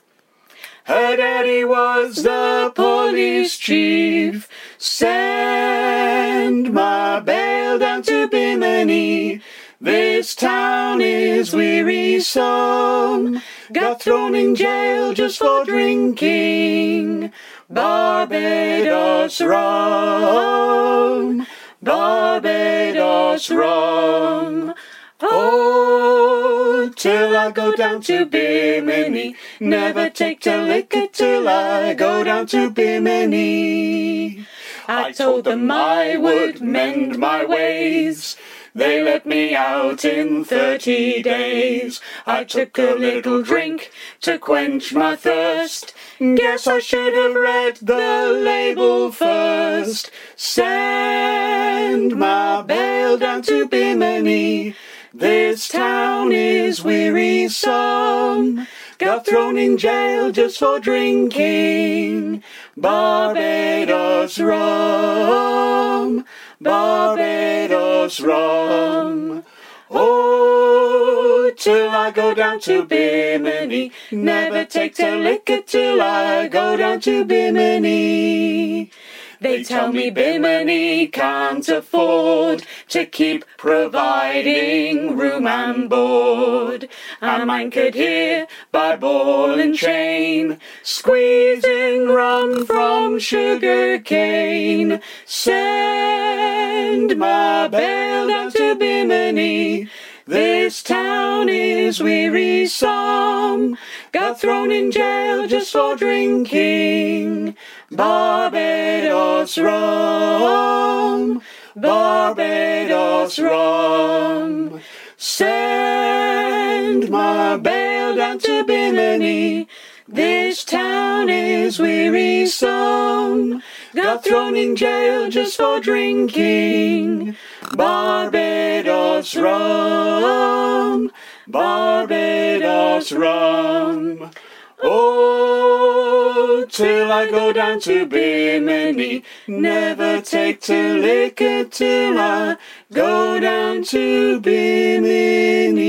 Her daddy was the police chief. Send my bail down to Bimini. This town is wearisome. Got thrown in jail just for drinking. Barbados rum. Barbados rum. Oh, till I go down to Bimini. Never take to liquor till I go down to Bimini. I told them I would mend my ways. They let me out in thirty days. I took a little drink to quench my thirst. Guess I should have read the label first. Send my bail down to Bimini. This town is wearisome. Got thrown in jail just for drinking. Barbados rum. Barbados rum. Oh, till I go down to Bimini. Never take to liquor till I go down to Bimini. They tell me Bimini can't afford to keep providing room and board. I'm anchored here by ball and chain, squeezing rum from sugar cane. Send my bail down to Bimini. This town is wearisome. Got thrown in jail just for drinking. Barbados rum. Barbados rum. Send my bail down to Bimini. This town is wearisome. Got thrown in jail just for drinking. Barbados rum. Barbados rum. Oh, till I go down to Bimini. Never take to liquor till I go down to Bimini.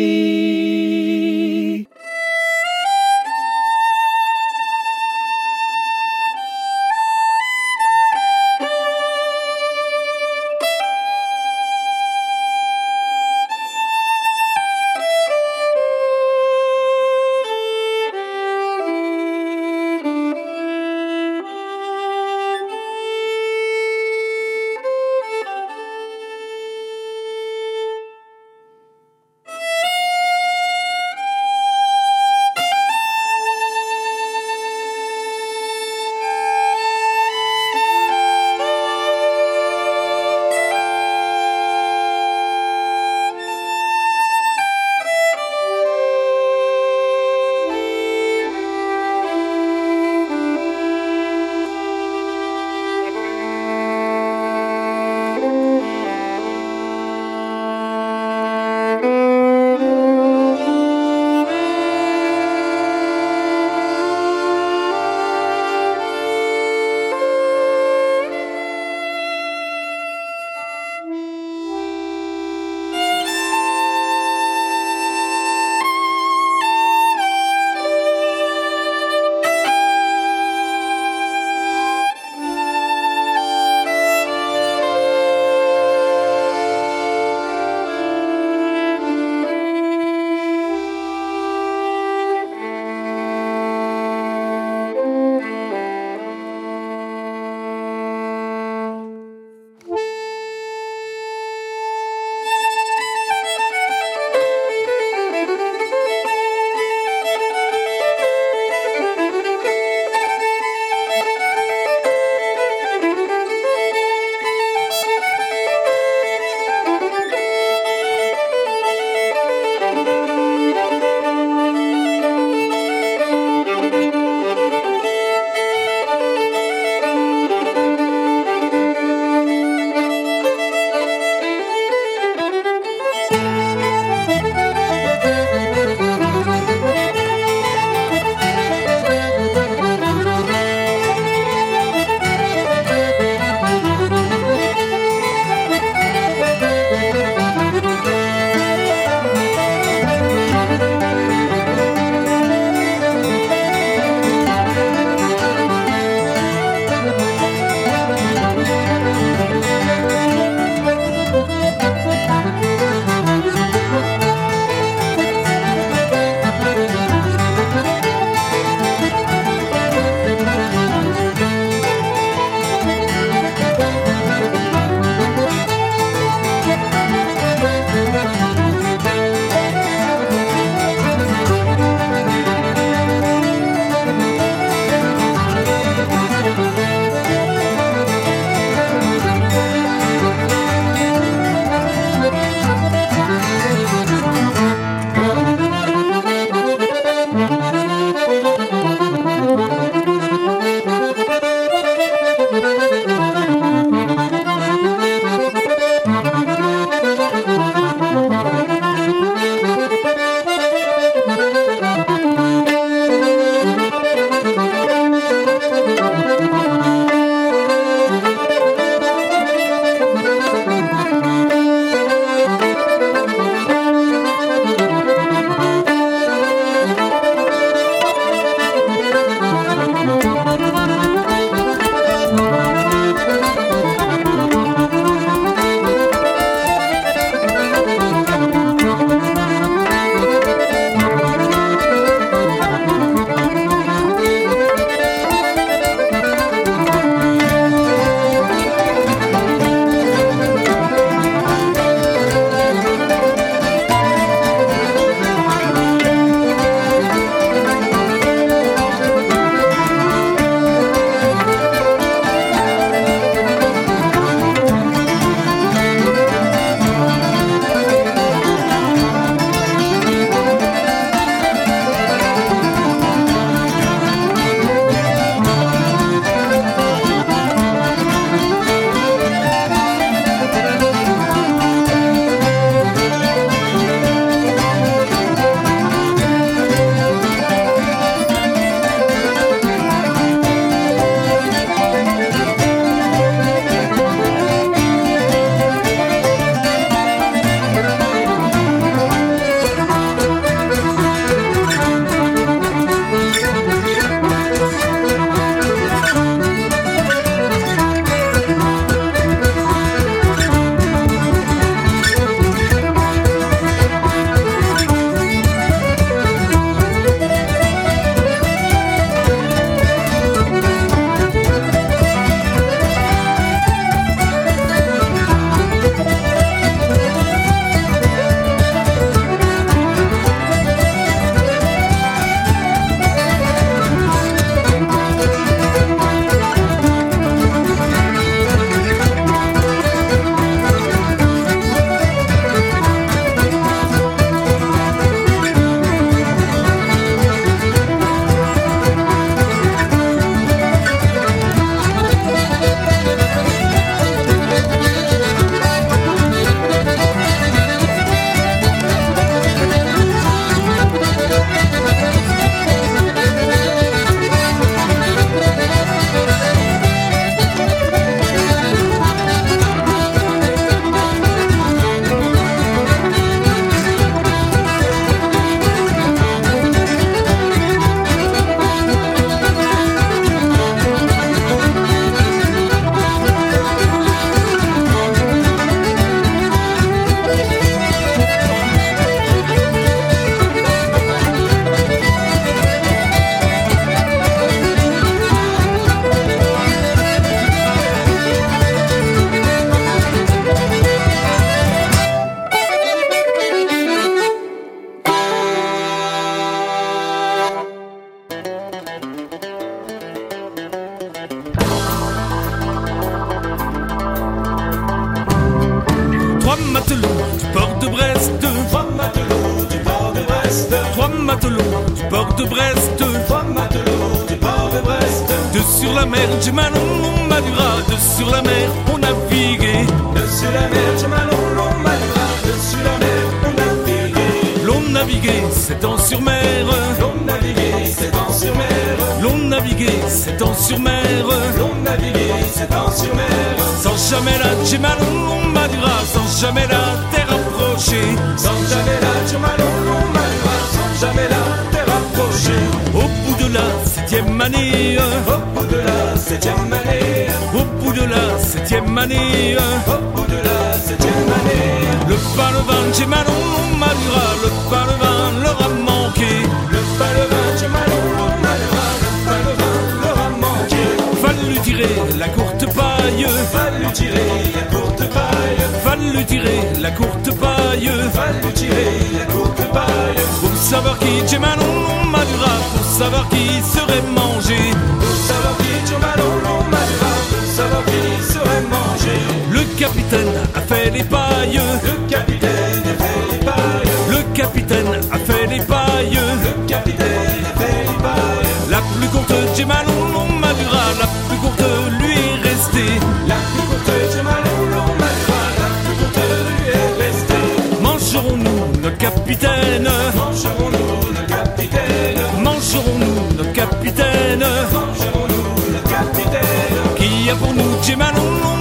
Capitaine a fait les pailles. Le capitaine a fait les pailles. Le capitaine a fait les pailles. Le capitaine a fait les pailles. La plus courte Gemalon, on Madura. La plus courte lui est restée. La plus courte Gemalon, on Madura. La plus courte lui est restée. Mangerons-nous notre capitaine Mangerons-nous notre capitaine Mangerons-nous notre capitaine Mangerons-nous notre capitaine Qui a pour nous Gemalon,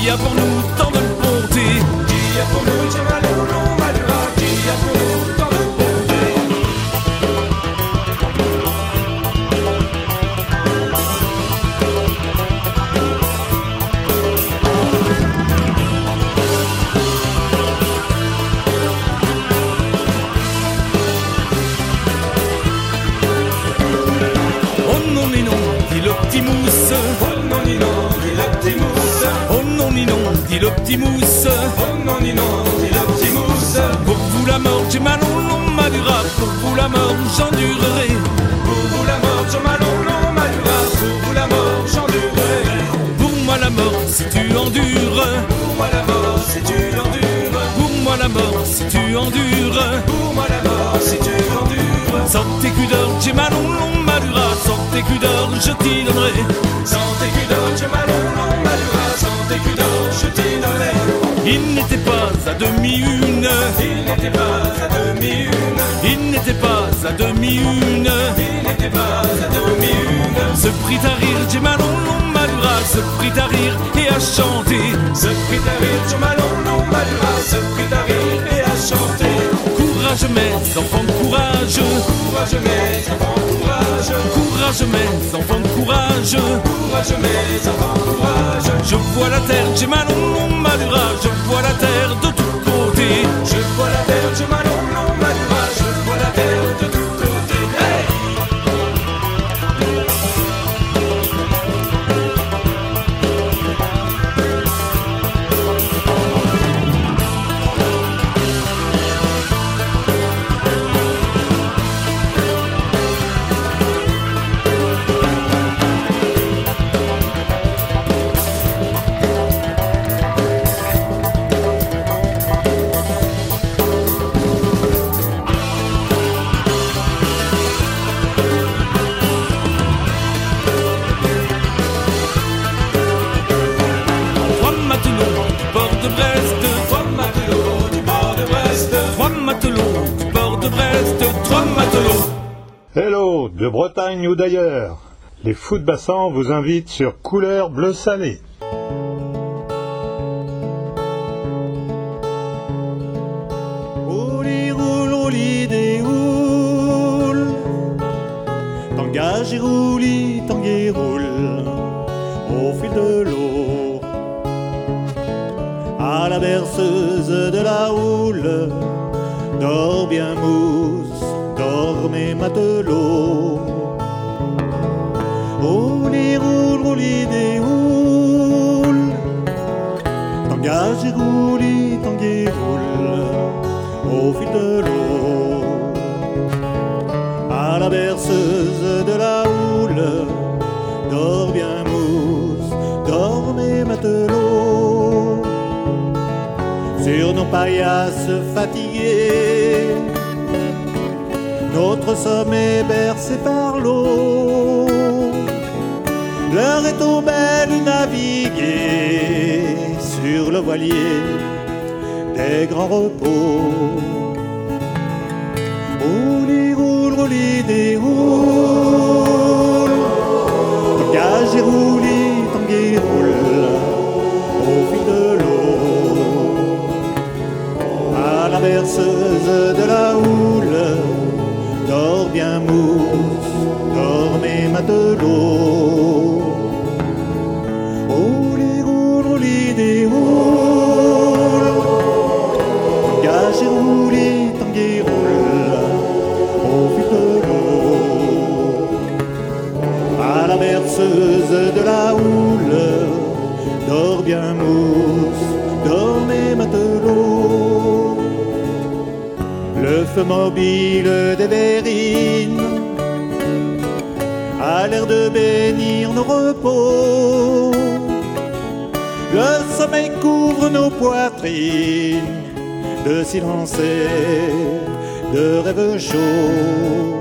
Qui a pour nous tant de bonté Qui a pour nous dit l'Optimus Oh non ni non, dit l'Optimus Pour vous la mort, j'ai mal non Madura Pour vous la mort, j'endurerai. Pour vous la mort, j'ai mal non Madura Pour vous la mort, j'endurerai. Pour moi la mort, si tu endures. Pour moi la mort, si tu endures. Pour moi la mort, si tu endures. Pour moi la mort, si tu endures. Sans tes d'or, j'ai mal non Madura Sans tes d'or, je t'y donnerai. Sans tes d'or, j'ai mal non D'or, Il n'était pas à demi-une. Il n'était pas à demi-une. Il n'était pas à demi-une. Il n'était pas à demi-une. Se prit à rire, j'ai mal non Madura Se prit à rire et à chanter. Se prit à rire, j'ai mal non Madura Se prit à rire et à chanter. Courage mes enfants, courage. Courage mes enfants, courage. Courage mes enfants, courage. Courage mes enfants, courage. Je vois la terre, j'ai mal non Madura Je vois la terre de tous côtés. Je vois la terre, j'ai mal non Madura Ou d'ailleurs. Les fous de vous invitent sur Couleur Bleu Salé. Nos paillasses fatiguées. Notre sommet bercé par l'eau. L'heure est aux belles naviguer sur le voilier des grands repos. Rouli, roule, rouli, des. Berceuse de la houle, dors bien mousse, dormez matelots. Rouli, roule, rouli, des roule. Gage et rouli, tanguy roule au fil de l'eau. À la berceuse de la houle, dors bien mousse, mobile des verrines a l'air de bénir nos repos. Le sommeil couvre nos poitrines de silence et de rêves chauds.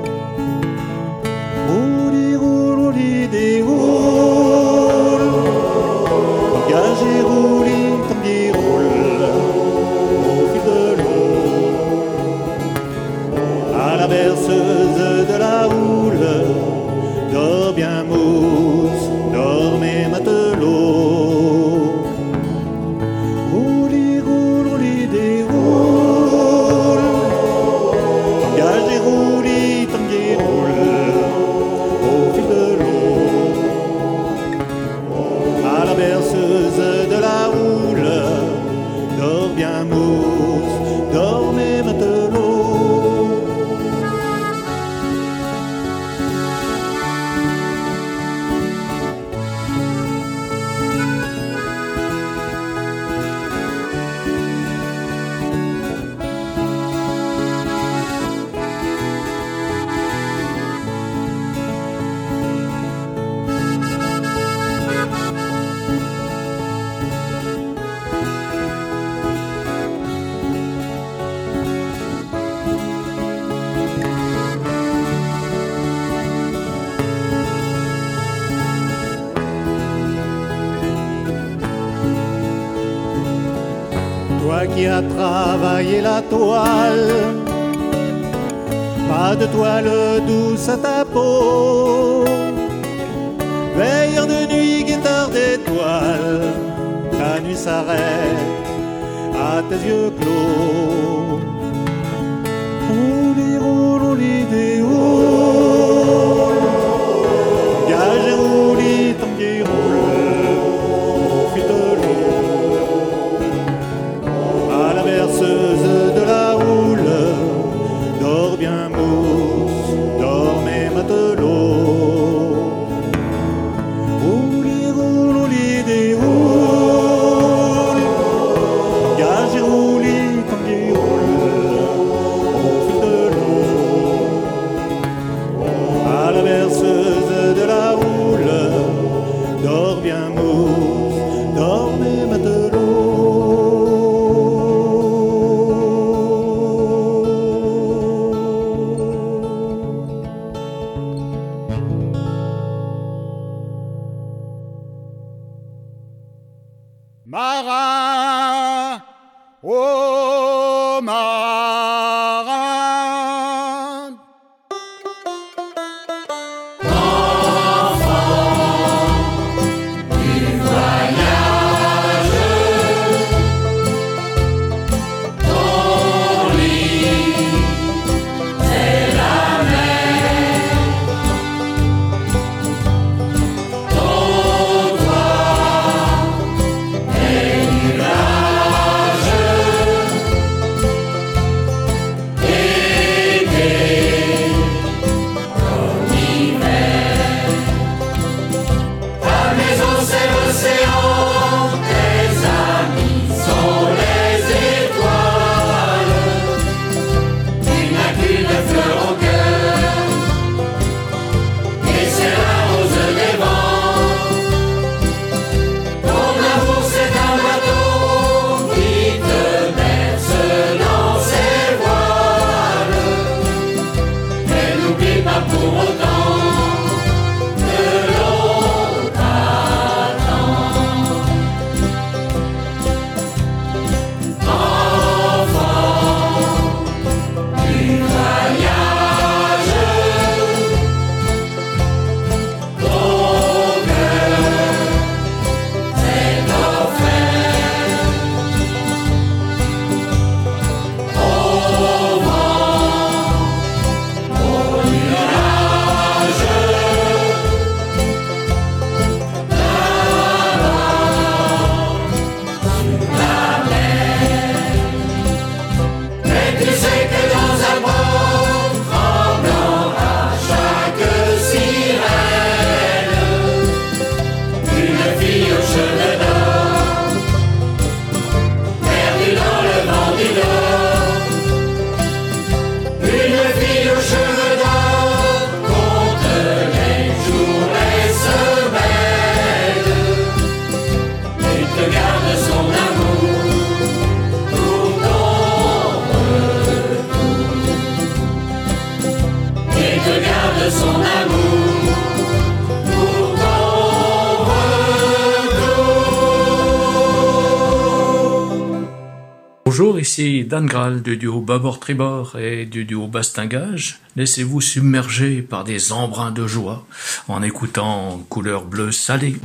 Dan Graal du duo Babord Tribord et du duo Bastingage. Laissez-vous submerger par des embruns de joie en écoutant Couleur bleue salée.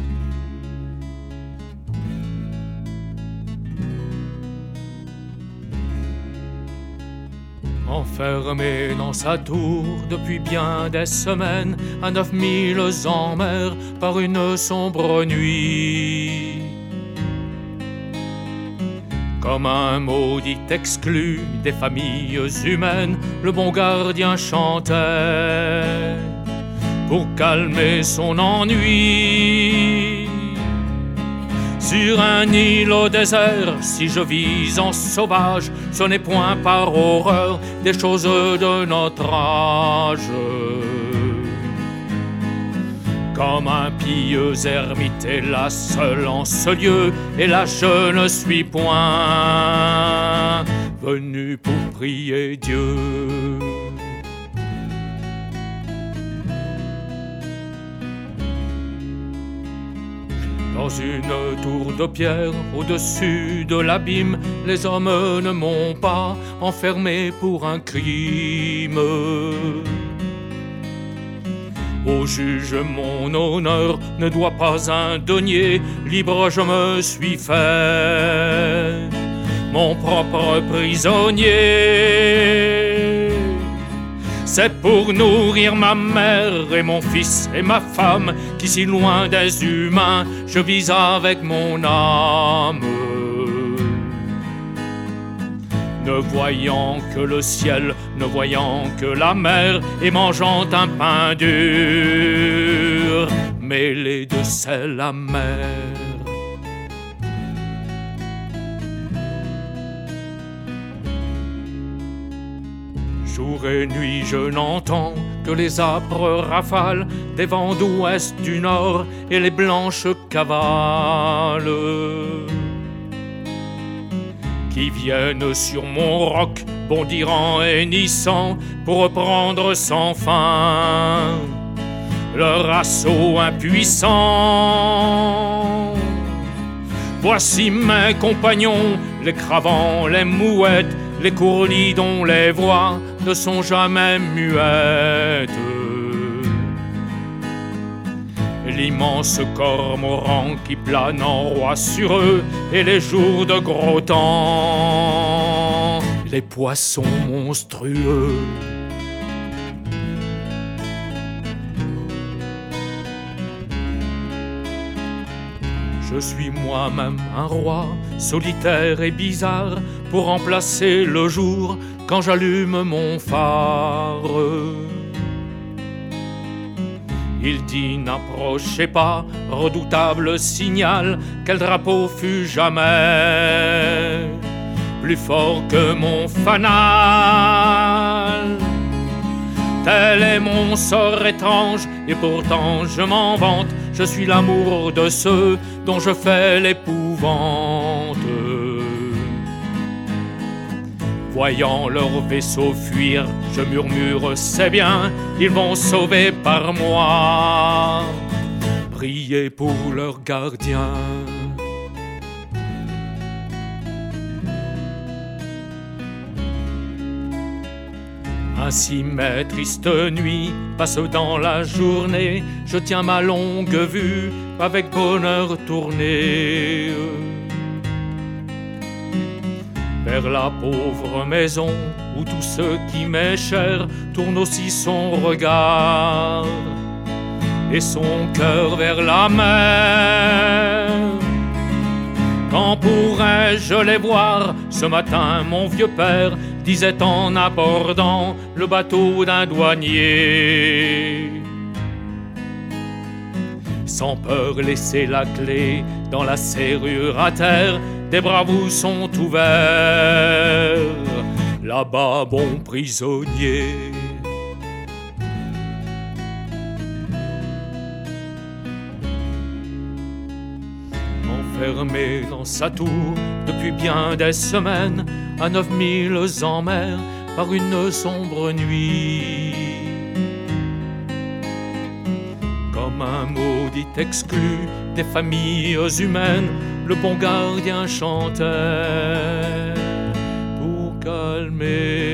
Enfermé dans sa tour depuis bien des semaines, à neuf mille en mer par une sombre nuit. Un maudit exclu des familles humaines, le bon gardien chantait pour calmer son ennui. Sur un île au désert, si je vis en sauvage, ce n'est point par horreur des choses de notre âge. Comme un pieux ermite là seul en ce lieu, et là je ne suis point venu pour prier Dieu. Dans une tour de pierre au-dessus de l'abîme, les hommes ne m'ont pas enfermé pour un crime. Au juge, mon honneur ne doit pas un denier, libre je me suis fait mon propre prisonnier. C'est pour nourrir ma mère et mon fils et ma femme qui, si loin des humains, je vis avec mon âme. Ne voyant que le ciel, ne voyant que la mer et mangeant un pain dur, mêlé de sel amer. Jour et nuit, je n'entends que les âpres rafales des vents d'ouest, du nord et les blanches cavales qui viennent sur mon roc, bondir en hennissant pour reprendre sans fin leur assaut impuissant. Voici mes compagnons, les cravants, les mouettes, les courlis dont les voix ne sont jamais muettes. L'immense cormoran qui plane en roi sur eux et les jours de gros temps, les poissons monstrueux. Je suis moi-même un roi, solitaire et bizarre, pour remplacer le jour quand j'allume mon phare. Il dit n'approchez pas, redoutable signal, quel drapeau fut jamais plus fort que mon fanal. Tel est mon sort étrange, et pourtant je m'en vante, je suis l'amour de ceux dont je fais l'épouvante. Voyant leur vaisseau fuir, je murmure, c'est bien, ils vont sauver par moi. Priez pour leur gardien. Ainsi mes tristes nuits passent dans la journée, je tiens ma longue vue avec bonheur tournée. Vers la pauvre maison où tout ce qui m'est cher tourne aussi son regard et son cœur vers la mer. Quand pourrais-je les voir? Ce matin, mon vieux père disait en abordant le bateau d'un douanier. Sans peur, laissez la clé dans la serrure à terre, des bras vous sont ouverts. Là-bas, bon prisonnier. Enfermé dans sa tour depuis bien des semaines, à neuf mille en mer par une sombre nuit. Comme un maudit exclu des familles humaines, le bon gardien chantait La la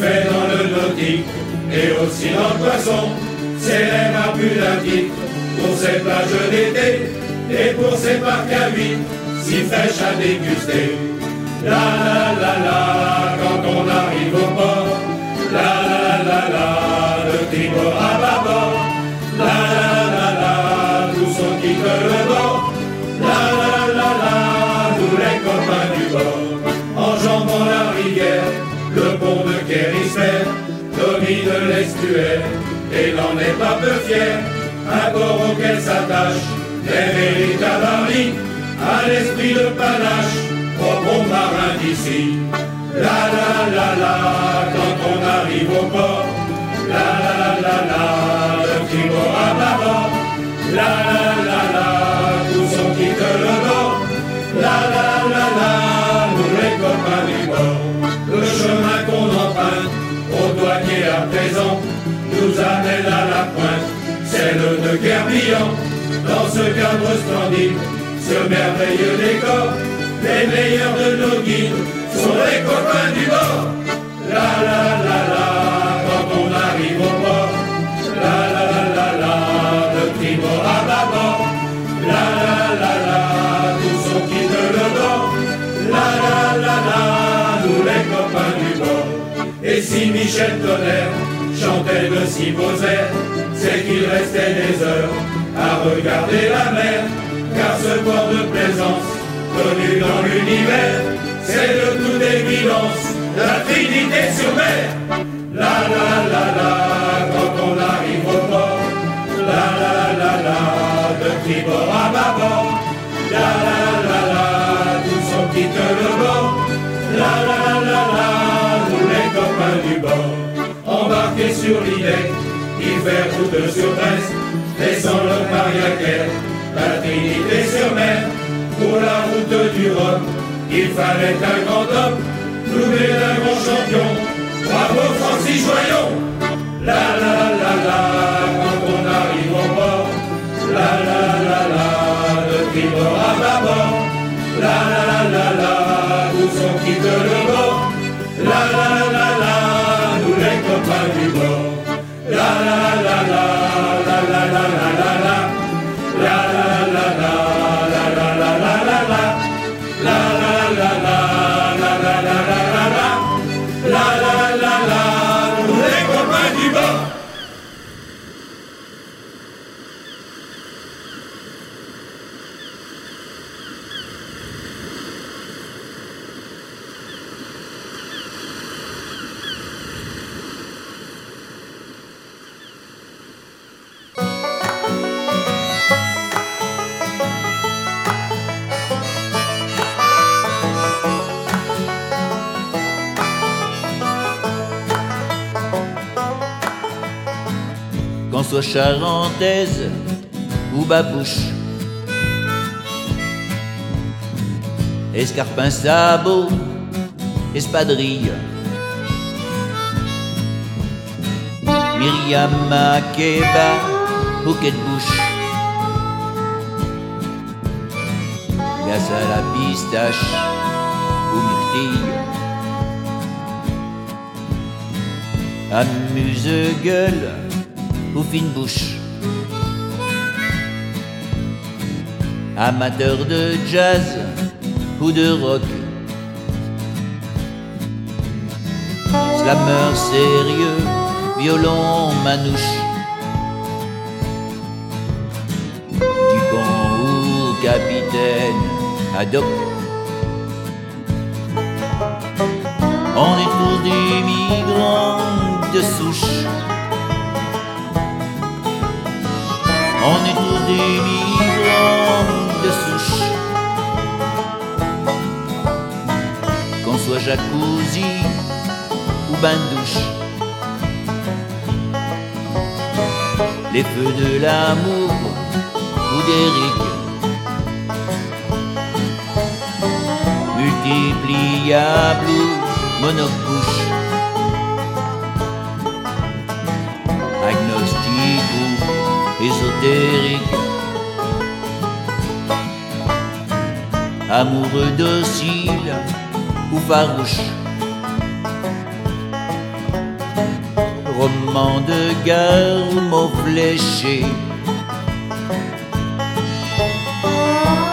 fait dans le nautique et aussi dans le poisson. L'air à titre pour ces plages d'été et pour ces parcs à huit si fraîches à déguster. La la la la, quand on arrive au port. La la la la, le tribord à bâbord. La la la la, tous on quitte le bord. La la la la, nous les copains du bord. Enjambant la rivière, le pont de Kérisfer domine l'estuaire et n'en est pas peu fier. Un port auquel s'attache les véritables amis à l'esprit de panache au bon marin d'ici. La la la la, quand on arrive au port. La la la la, le tribord à bâbord. La la, douanier à présent nous amène à la pointe, celle de Guerbillan. Dans ce cadre splendide, ce merveilleux décor, les meilleurs de nos guides sont les copains du bord. La la la la, quand on arrive au port. La la la la, le tribord à bâbord. La la la la, tous on quitte le bord. La la la la, nous les copains bord. Et si Michel Tonnerre chantait de si beaux airs, c'est qu'il restait des heures à regarder la mer, car ce port de plaisance, connu dans l'univers, c'est de toute évidence la Trinité sur mer. La la la la, quand on arrive au port, la la la la, de tribord à bâbord, la la la la, tous on quitte le bord, la la la, sur l'idée, fait route sur Brest, laissant le Mariaquer, la Trinité sur mer, pour la route du Rhum, il fallait un grand homme, doublé d'un grand champion, bravo Francis Joyon, la la la la, quand on arrive au bord, la la la la, de tribord à bâbord, la la la la, tous on quitte le bord, la la la la, nous les copains du bord, la la la la, la la la soit charentaise ou babouche. Escarpin sabot, espadrille. Myriam Makeba, bouquet de bouche. Glace à la pistache ou myrtille. Amuse-gueule ou fine bouche. Amateur de jazz ou de rock. Slammer sérieux, violon manouche. Dupont ou capitaine Haddock. On est tous des migrants de souche. On est tous des migrants de souche. Qu'on soit jacuzzi ou bain de douche. Les feux de l'amour ou d'Éric. Multipliable ou monocouche. Amoureux docile ou farouche. Roman de guerre ou mot fléché.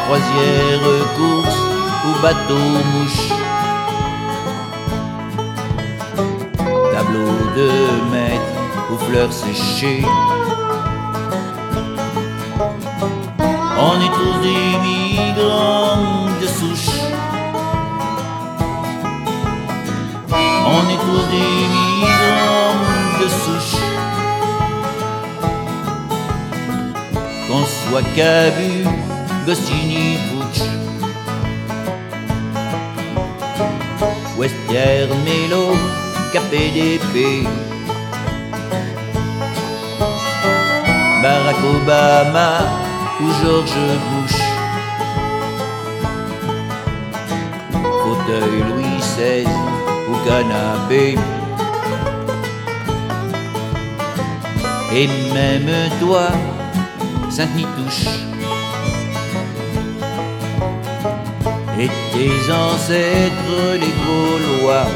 Croisière, course ou bateau mouche. Tableau de maître ou fleurs séchées. On est tous des migrants de souche. On est tous des migrants de souche. Qu'on soit Cabu, Goscinny, Butch. Western, Mélo, KPDP. Barack Obama ou George Bush. Fauteuil Louis XVI ou canapé. Et même toi, Sainte-Nitouche. Et tes ancêtres, les Gaulois.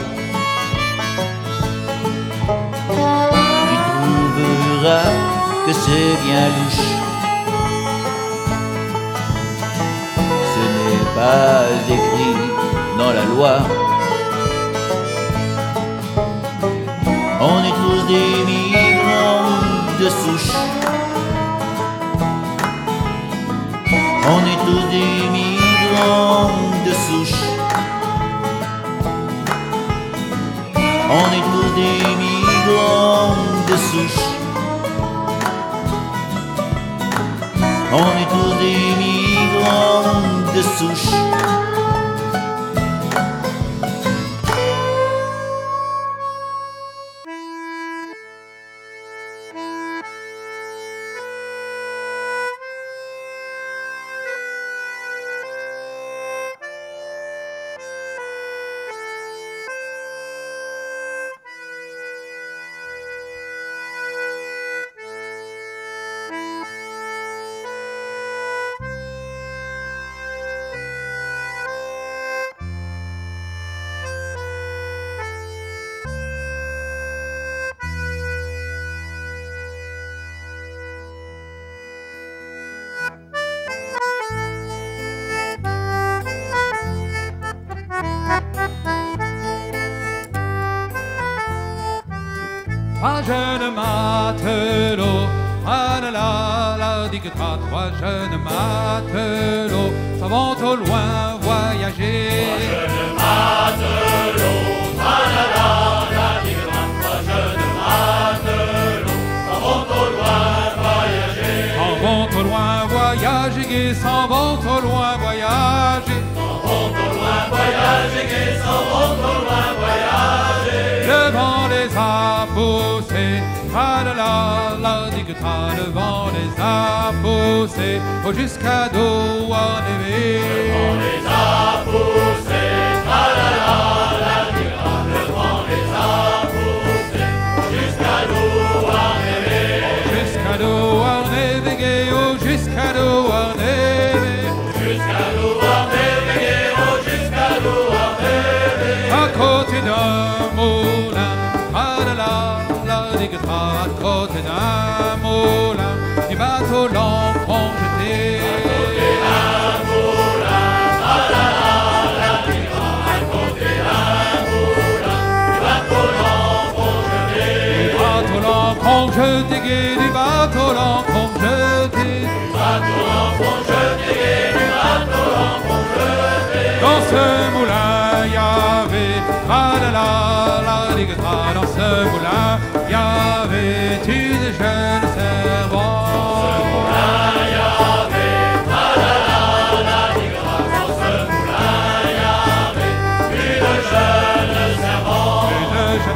Tu trouveras que c'est bien louche. Pas écrit dans la loi. On est tous des migrants de souche. On est tous des migrants de souche. On est tous des migrants de souche. On est tous des migrants de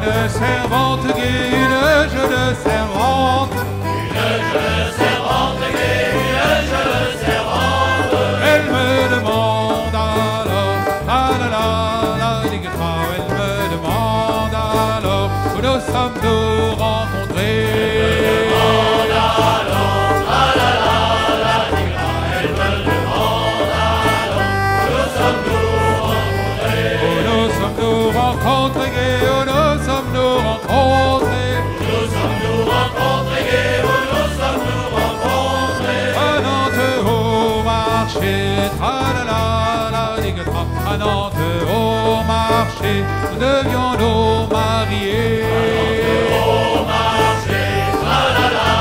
jeune servante, une jeune servante, une jeune servante. Nous devions nous marier. Au marché, la la la,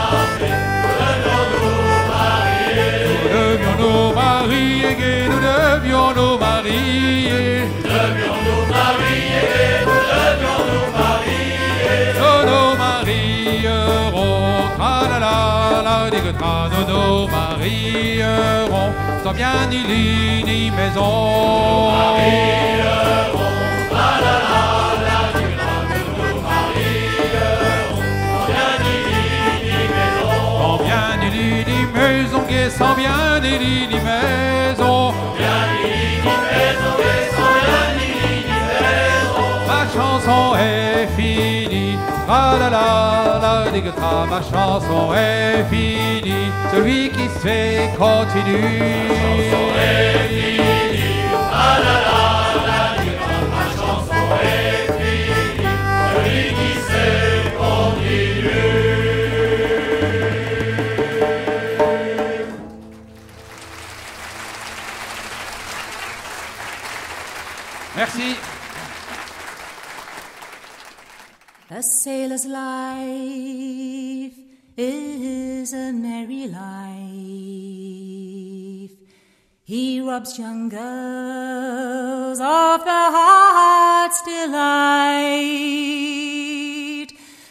marché, nous devions nous marier. Nous devions nous marier, nous devions nous marier. Nous devions nous marier, nous devions nous marier. Tra la la la, des nous nous marierons, sans bien ni lit ni maison. Marierons, la la la la, nous nous marierons, sans bien ni lit ni maison. Sans bien ni lit ni maison, sans bien ni lit ni maison. Bien ni lit ni maison, sans bien ni lit ni maison. Ma chanson est finie, tra la la la, guitares, ma chanson est finie. Celui qui se fait continue. est finie, ah la la la, grand, ma chanson est finie. Celui qui sait continue. Merci. Sailor's life is a merry life. He robs young girls of their heart's delight,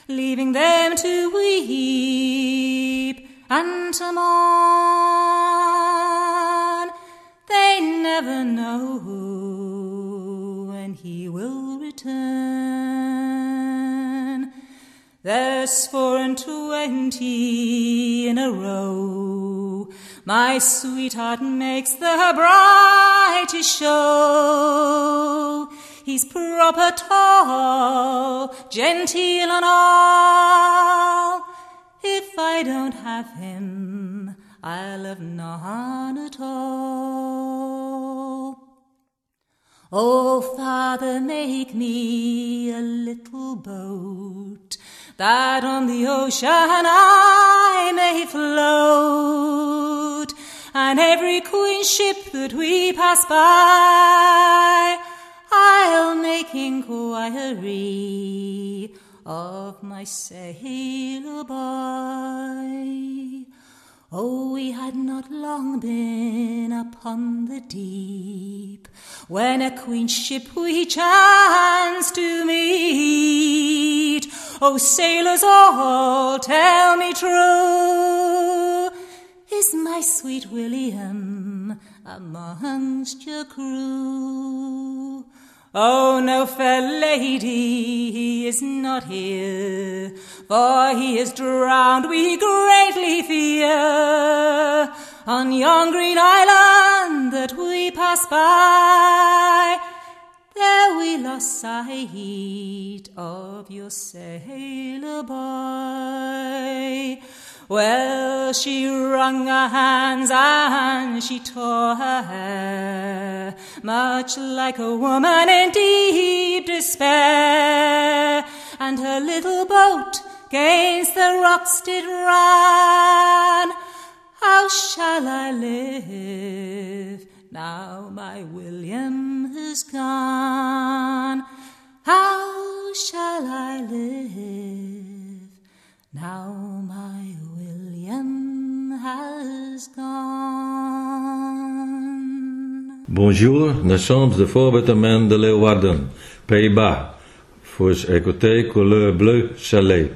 leaving them to weep and to mourn. They never know when he will return. There's four and twenty in a row. My sweetheart makes the brightest show. He's proper tall, genteel and all. If I don't have him, I'll have none at all. Oh, Father, make me a little boat that on the ocean I may float, and every queen ship that we pass by, I'll make inquiry of my sailor boy. Oh, we had not long been upon the deep when a queen ship we chanced to meet. Oh, sailors all, tell me true, is my sweet William amongst your crew? Oh, no, fair lady, he is not here, for he is drowned, we greatly fear. On yon green island that we pass by, there we lost sight of your sailor boy. Well, she wrung her hands and she tore her hair, much like a woman in deep despair. And her little boat gainst the rocks did run. How shall I live now my William is gone? How shall I live now my? Bonjour, nous sommes de voorbetermen de Leeuwarden, Pays-Bas. Vous écoutez Couleur Bleu Soleil.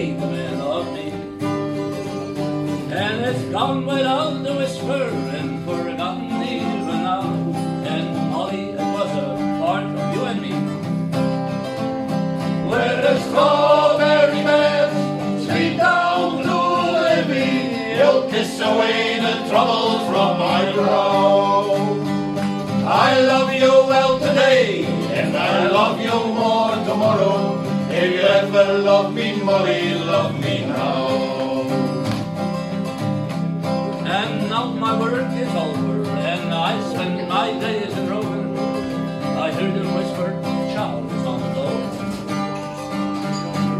Man of me. And it's gone without the whisper and forgotten even now. And Molly, it was a part of you and me. Where the strawberry beds sweep down the levee, you'll kiss away the trouble from my brow. I love you well today, and I love you more tomorrow. If you ever love me, Molly, love me now. And now my work is over, and I spend my days in roving. I heard them whisper, child is on the door.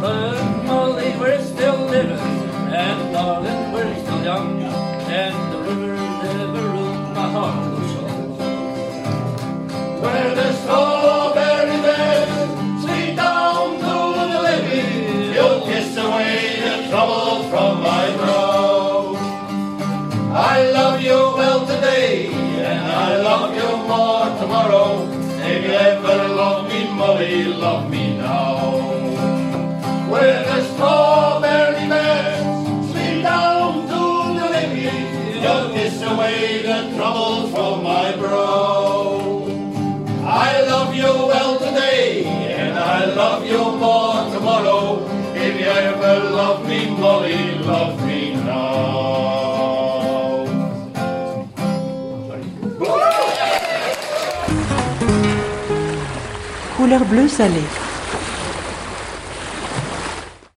But Molly, we're still living, and darling, we're still young, and the river never ruled my heart soul. Where the strawberry tomorrow. If you ever love me, Molly, love me now. Where the strawberry beds sweep down to the levee, you'll kiss away the troubles from my brow. I love you well today, and I love you more tomorrow. If you ever love me, Molly, love me Bleu salé.